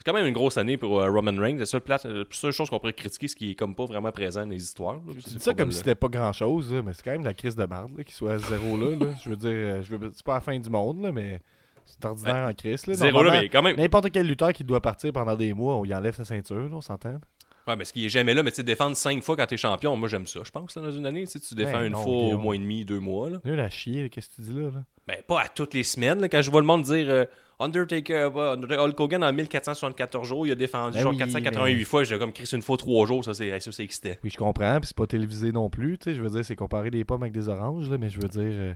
C'est quand même une grosse année pour euh, Roman Reigns. La seule, place, la seule chose qu'on pourrait critiquer, c'est qu'il est comme pas vraiment présent dans les histoires. là. C'est ça comme si c'était pas grand chose, mais c'est quand même la crise de marde qu'il soit à zéro là. là. Je veux dire, euh, je veux- c'est pas la fin du monde, là, mais c'est ordinaire en crise. Là. Zéro là, mais quand même. N'importe quel lutteur qui doit partir pendant des mois, on y enlève sa ceinture, on s'entend. Ouais, mais ce qui est jamais là, mais tu sais, défendre cinq fois quand t'es champion, moi j'aime ça, je pense, là, dans une année. Tu défends Ben une non, fois au Guillaume. mois et demi, deux mois. Là. Nul à chier, qu'est-ce que tu dis là? là? Ben, pas à toutes les semaines. là, quand je vois le monde dire euh, Undertaker, euh, Undertaker- Hulk Hogan en 1474 jours, il a défendu Ben genre oui, 488 mais- fois. J'ai comme Chris une fois trois jours, ça c'est ça, c'est excitant. Oui, je comprends, puis c'est pas télévisé non plus, tu sais, je veux dire, c'est comparer des pommes avec des oranges, là, mais je veux dire, euh,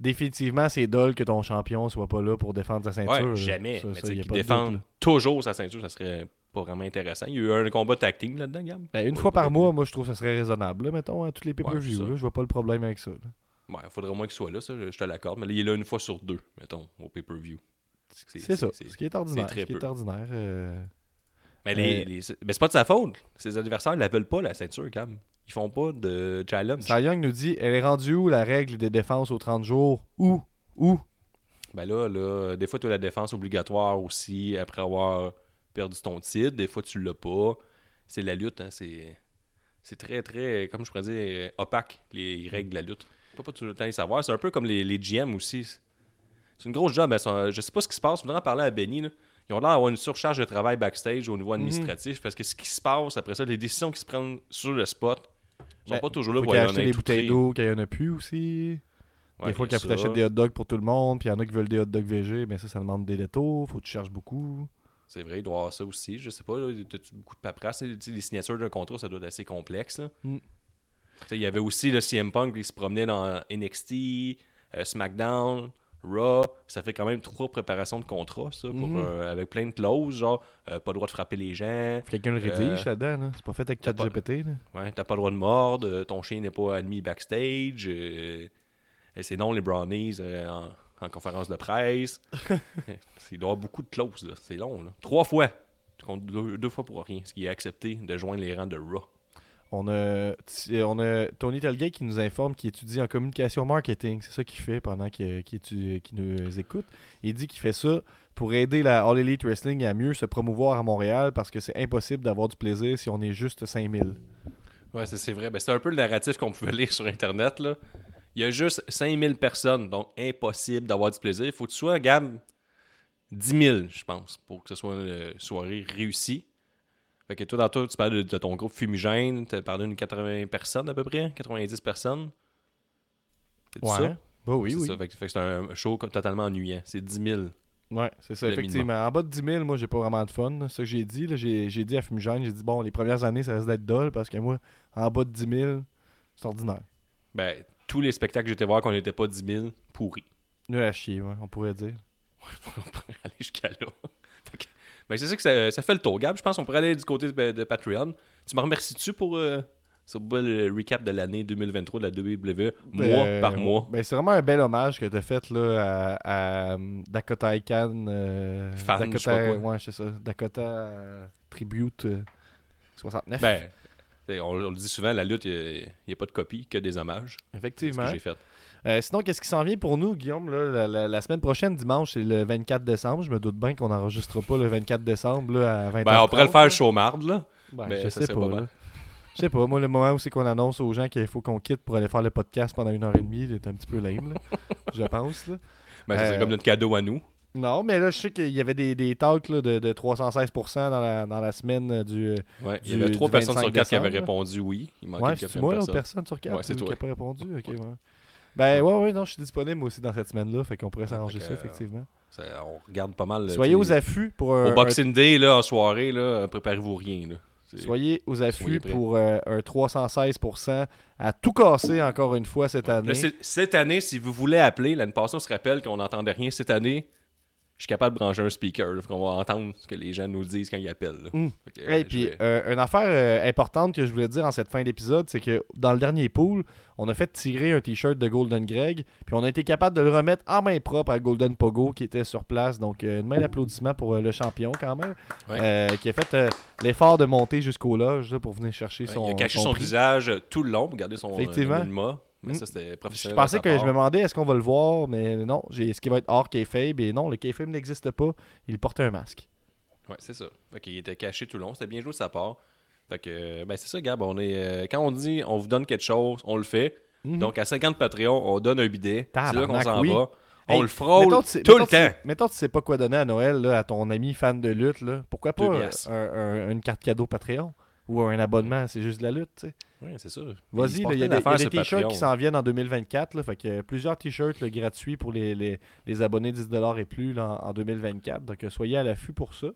définitivement, c'est dole que ton champion soit pas là pour défendre sa ceinture. Ouais, jamais. Ça, mais défende toujours sa ceinture, ça serait pas vraiment intéressant. Il y a eu un combat team là-dedans, Gab? Ben, une fois par mois, moi, je trouve que ça serait raisonnable, là, mettons, à tous les c'est pay-per-views, ça. là, je vois pas le problème avec ça. là. Ouais, il faudrait au moins qu'il soit là, ça, je je te l'accorde. Mais là, il est là une fois sur deux, mettons, au pay-per-view. C'est ça, c'est- ce qui est ordinaire. très Ce qui est ordinaire. euh, Mais, les, Euh, les- mais c'est pas de sa faute. Ses adversaires ne l'appellent pas, la ceinture, Cam. Ils font pas de challenge. Young nous dit Elle est rendue où la règle des défenses aux 30 jours? Où? Où? Ben là, là, des fois, tu as la défense obligatoire aussi après avoir perdu ton titre. Des fois, tu l'as pas. C'est la lutte, hein, c'est. C'est très, très, comme je pourrais dire, opaque, les règles de la lutte. Tu peux pas tout le temps les savoir. C'est un peu comme les, les GM aussi. C'est une grosse job. elles sont- je sais pas ce qui se passe. On en parler à Benny. là. Ils ont l'air d'avoir une surcharge de travail backstage au niveau administratif parce que ce qui se passe après ça, les décisions qui se prennent sur le spot sont Ben, pas toujours là Faut pour en des bouteilles d'eau, qu'il y en a plus aussi. Ouais, des fois, ça. t'achètes des hot dogs pour tout le monde, puis il y en a qui veulent des hot dogs VG, mais ça, ça demande des détours, faut que tu cherches beaucoup. C'est vrai, il doit y avoir ça aussi. Je sais pas, là, t'as-tu beaucoup de paperasse? Tu Les signatures d'un contrat, ça doit être assez complexe. Mm. Tu Il y avait aussi le CM Punk qui se promenait dans NXT, euh, SmackDown, Raw. Ça fait quand même trois préparations de contrat, ça, pour, Mhm. euh, avec plein de clauses, genre euh, pas le droit de frapper les gens, quelqu'un le rédige Euh, là-dedans, là. C'est pas fait avec ChatGPT, là. ouais, t'as pas le droit de mordre, ton chien n'est pas admis backstage, et c'est non les brownies en, en conférence de presse. Il doit y avoir beaucoup de clauses, c'est long. Là. Trois fois, contre deux, deux fois pour rien, ce qui est accepté de joindre les rangs de Raw. On a, t- on a Tony Telgate qui nous informe qu'il étudie en communication marketing. C'est ça qu'il fait pendant qu'il nous écoute. Il dit qu'il fait ça pour aider la All Elite Wrestling à mieux se promouvoir à Montréal parce que c'est impossible d'avoir du plaisir si on est juste 5000. Ouais, c'est c'est vrai. Ben, c'est un peu le narratif qu'on pouvait lire sur Internet. Il y a juste 5000 personnes, donc impossible d'avoir du plaisir. Il faut que tu sois, Gab, 10 000, je pense, pour que ce soit une soirée réussie. Fait que toi, dans toi, tu parles de, de ton groupe fumigène, tu as parlé d'une 80 personnes à peu près, 90 personnes. C'est ça? Bah oui, C'est oui. ça. Fait que, c'est un show totalement ennuyant. C'est 10 000. Ouais, c'est ça, effectivement. En bas de 10 000, moi, j'ai pas vraiment de fun. ça que j'ai dit. là. J'ai j'ai dit à Fumigène, j'ai dit, bon, les premières années, ça risque d'être dole parce que moi, en bas de 10 000, c'est ordinaire. Ben, tous les spectacles que j'étais voir qu'on n'était pas 10 000, pourris. Nul à chier, ouais, on pourrait dire. on pourrait aller jusqu'à là. Ben, c'est ça que ça, ça fait le tour, Gab. Je pense qu'on pourrait aller du côté de, de Patreon. Tu me remercies-tu pour euh, ce bel recap de l'année 2023 de la WWE, mois Ben, par mois? Ben, c'est vraiment un bel hommage que tu as fait là, à, à, um, Dakota Ican. euh, Fan, je Dakota, sais pas ouais, ça. Dakota euh, Tribute euh, 69. Ben, on, on le dit souvent, la lutte, il n'y a, pas de copie, que des hommages. C'est ce Effectivement. que j'ai fait. Euh, sinon, qu'est-ce qui s'en vient pour nous, Guillaume? là, la, la- la semaine prochaine, dimanche, c'est le 24 décembre. Je me doute bien qu'on n'enregistrera pas le 24 décembre là, à 20h. Ben, on pourrait le faire marde, là. Ben, mais je ça sais pas. Je sais pas, moi, le moment où c'est qu'on annonce aux gens qu'il faut qu'on quitte pour aller faire le podcast pendant une heure et demie, il est un petit peu lame, là, je pense. Là. Ben, c'est Euh, comme notre cadeau à nous. Non, mais là, je sais qu'il y avait des, des talks là, de, de 316% dans la, dans la semaine euh, du. euh, Ouais, il y avait trois personnes sur 25 quatre qui avaient répondu oui. Il manquait Ouais, c'est moi, personne. sur quatre Ouais, c'est qui n'a pas répondu. Ok, ouais. Ben, ouais, ouais, non, je suis disponible moi aussi dans cette semaine-là, fait qu'on pourrait s'arranger ça, euh, effectivement. Ça, on regarde pas mal. Soyez aux affûts pour un. Au un- Boxing Day, là, en soirée, là, préparez-vous rien. Là. Soyez aux affûts Soyez pour euh, un 316% à tout casser encore une fois cette année. Là, cette année, si vous voulez appeler, l'année passée, on se rappelle qu'on n'entendait rien. Cette année, je suis capable de brancher un speaker. Là, qu'on va entendre ce que les gens nous disent quand ils appellent. Mm. Et euh, puis, vais- euh, une affaire euh, importante que je voulais dire en cette fin d'épisode, c'est que dans le dernier pool, on a fait tirer un t-shirt de Golden Greg, puis on a été capable de le remettre en main propre à Golden Pogo qui était sur place. Donc, euh, une main d'applaudissement pour le champion quand même, Ouais. qui a fait l'effort de monter jusqu'au loge là, pour venir chercher Ouais, son. il a caché son, prix. visage tout le long pour garder son Effectivement. Euh, anonymat. Mais Mm. ça, c'était Je professionnel. pensais de sa que je me demandais est-ce qu'on va le voir, mais non, j'ai ce qui va être hors kayfabe, et non, le kayfabe n'existe pas. Il portait un masque. Ouais, c'est ça. Fait qu'il était caché tout le long. C'était bien joué de sa part. Fait que, ben, c'est ça, Gab. On est, euh, quand on dit on vous donne quelque chose, on le fait. Mhm. Donc, à 50 Patreon, on donne un bidet. C'est là qu'on Tabarnak, s'en oui. va. Hey, On le frôle mettons tout mettons le temps. Mettons tu sais pas quoi donner à Noël là, à ton ami fan de lutte. Là. Pourquoi pas Deux un- piastres. un- un- une carte cadeau Patreon ou un abonnement, c'est juste de la lutte. tu sais. Oui, c'est ça. Vas-y, il y a des, des t-shirts qui s'en viennent en 2024. Là, fait que plusieurs t-shirts gratuits pour les, les- les abonnés 10$ et plus là, en, en 2024. Donc euh, soyez à l'affût pour ça.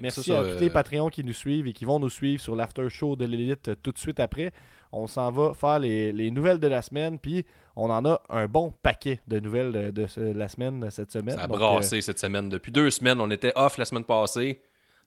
Merci ça, ça, à tous les euh, Patreons qui nous suivent et qui vont nous suivre sur l'after show de l'élite euh, tout de suite après. On s'en va faire les, les nouvelles de la semaine, puis on en a un bon paquet de nouvelles de, la semaine, cette semaine. Ça a Donc, brassé cette semaine. Depuis deux semaines, on était off la semaine passée.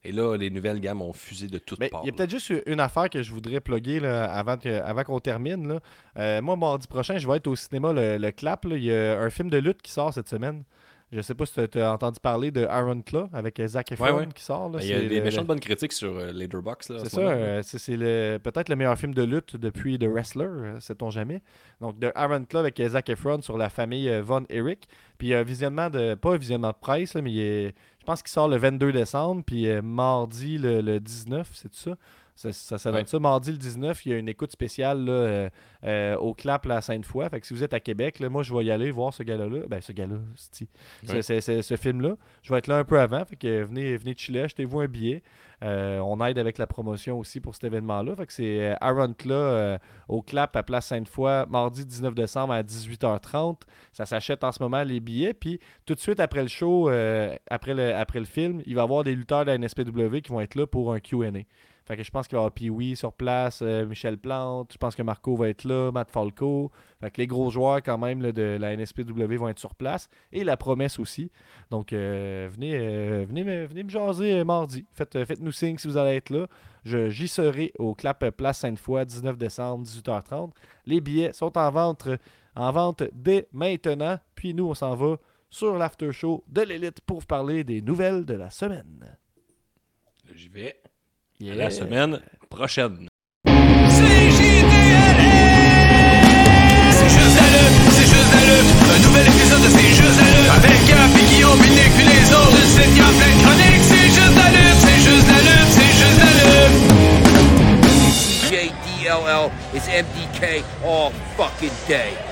Et là, les nouvelles gammes ont fusé de toutes Mais parts. il y a peut-être juste une affaire que je voudrais plugger là, avant, que- avant qu'on termine. là. Euh, moi, mardi prochain, je vais être au cinéma Le, le Clap. là. Il y a un film de lutte qui sort cette semaine. Je sais pas si tu as entendu parler de Aaron Claw avec euh, Zac Efron Ouais, ouais. qui sort. là. Il y a des le- méchantes bonnes critiques sur euh, en C'est ce ça, euh, c'est c'est le- peut-être le meilleur film de lutte depuis The Wrestler, euh, sait-on jamais. Donc, de Aaron Claw avec euh, Zac Efron sur la famille Von Erich. Puis, un visionnement de, pas un visionnement de presse, là, mais il est- pense qu'il sort le 22 décembre, puis euh, mardi le, le 19, c'est ça? Ça, ça, ça Ouais. ça. Mardi le 19, il y a une écoute spéciale là, euh, euh, au Clap la Sainte-Foy. Fait que si vous êtes à Québec, là, moi, je vais y aller voir ce gars-là. Ben, ce gars-là, Ouais. ce film-là. Je vais être là un peu avant. Fait que venez, venez chiller, achetez-vous un billet. Euh, on aide avec la promotion aussi pour cet événement-là. C'est euh, Aaron Claw euh, au Clap à Place Sainte-Foy, mardi 19 décembre à 18h30. Ça s'achète en ce moment les billets. Puis tout de suite après le show, euh, après, le, après le film, il va y avoir des lutteurs de la NSPW qui vont être là pour un QA. Fait que je pense qu'il va y avoir Pee-Wee sur place, euh, Michel Plante, je pense que Marco va être là, Matt Falco. Fait que les gros joueurs quand même de la NSPW vont être sur place. Et la promesse aussi. Donc euh, venez, euh, venez, me, venez me jaser mardi. Faites, Faites-nous signe si vous allez être là. Je- J'y serai au Clap Place Sainte-Foy, 19 décembre, 18h30. Les billets sont en vente, en vente dès maintenant. Puis nous, on s'en va sur l'after show de l'élite pour vous parler des nouvelles de la semaine. J'y vais. Yeah. La semaine prochaine. C'est juste la lutte, c'est juste la lutte. Un nouvel épisode de C'est juste la lutte. Avec Gap et Guillaume, puis Nick, puis les autres. Sur le site, y a plein de chroniques. C'est juste la lutte, c'est juste la lutte, c'est juste la lutte. JDLL is MDK all fucking day.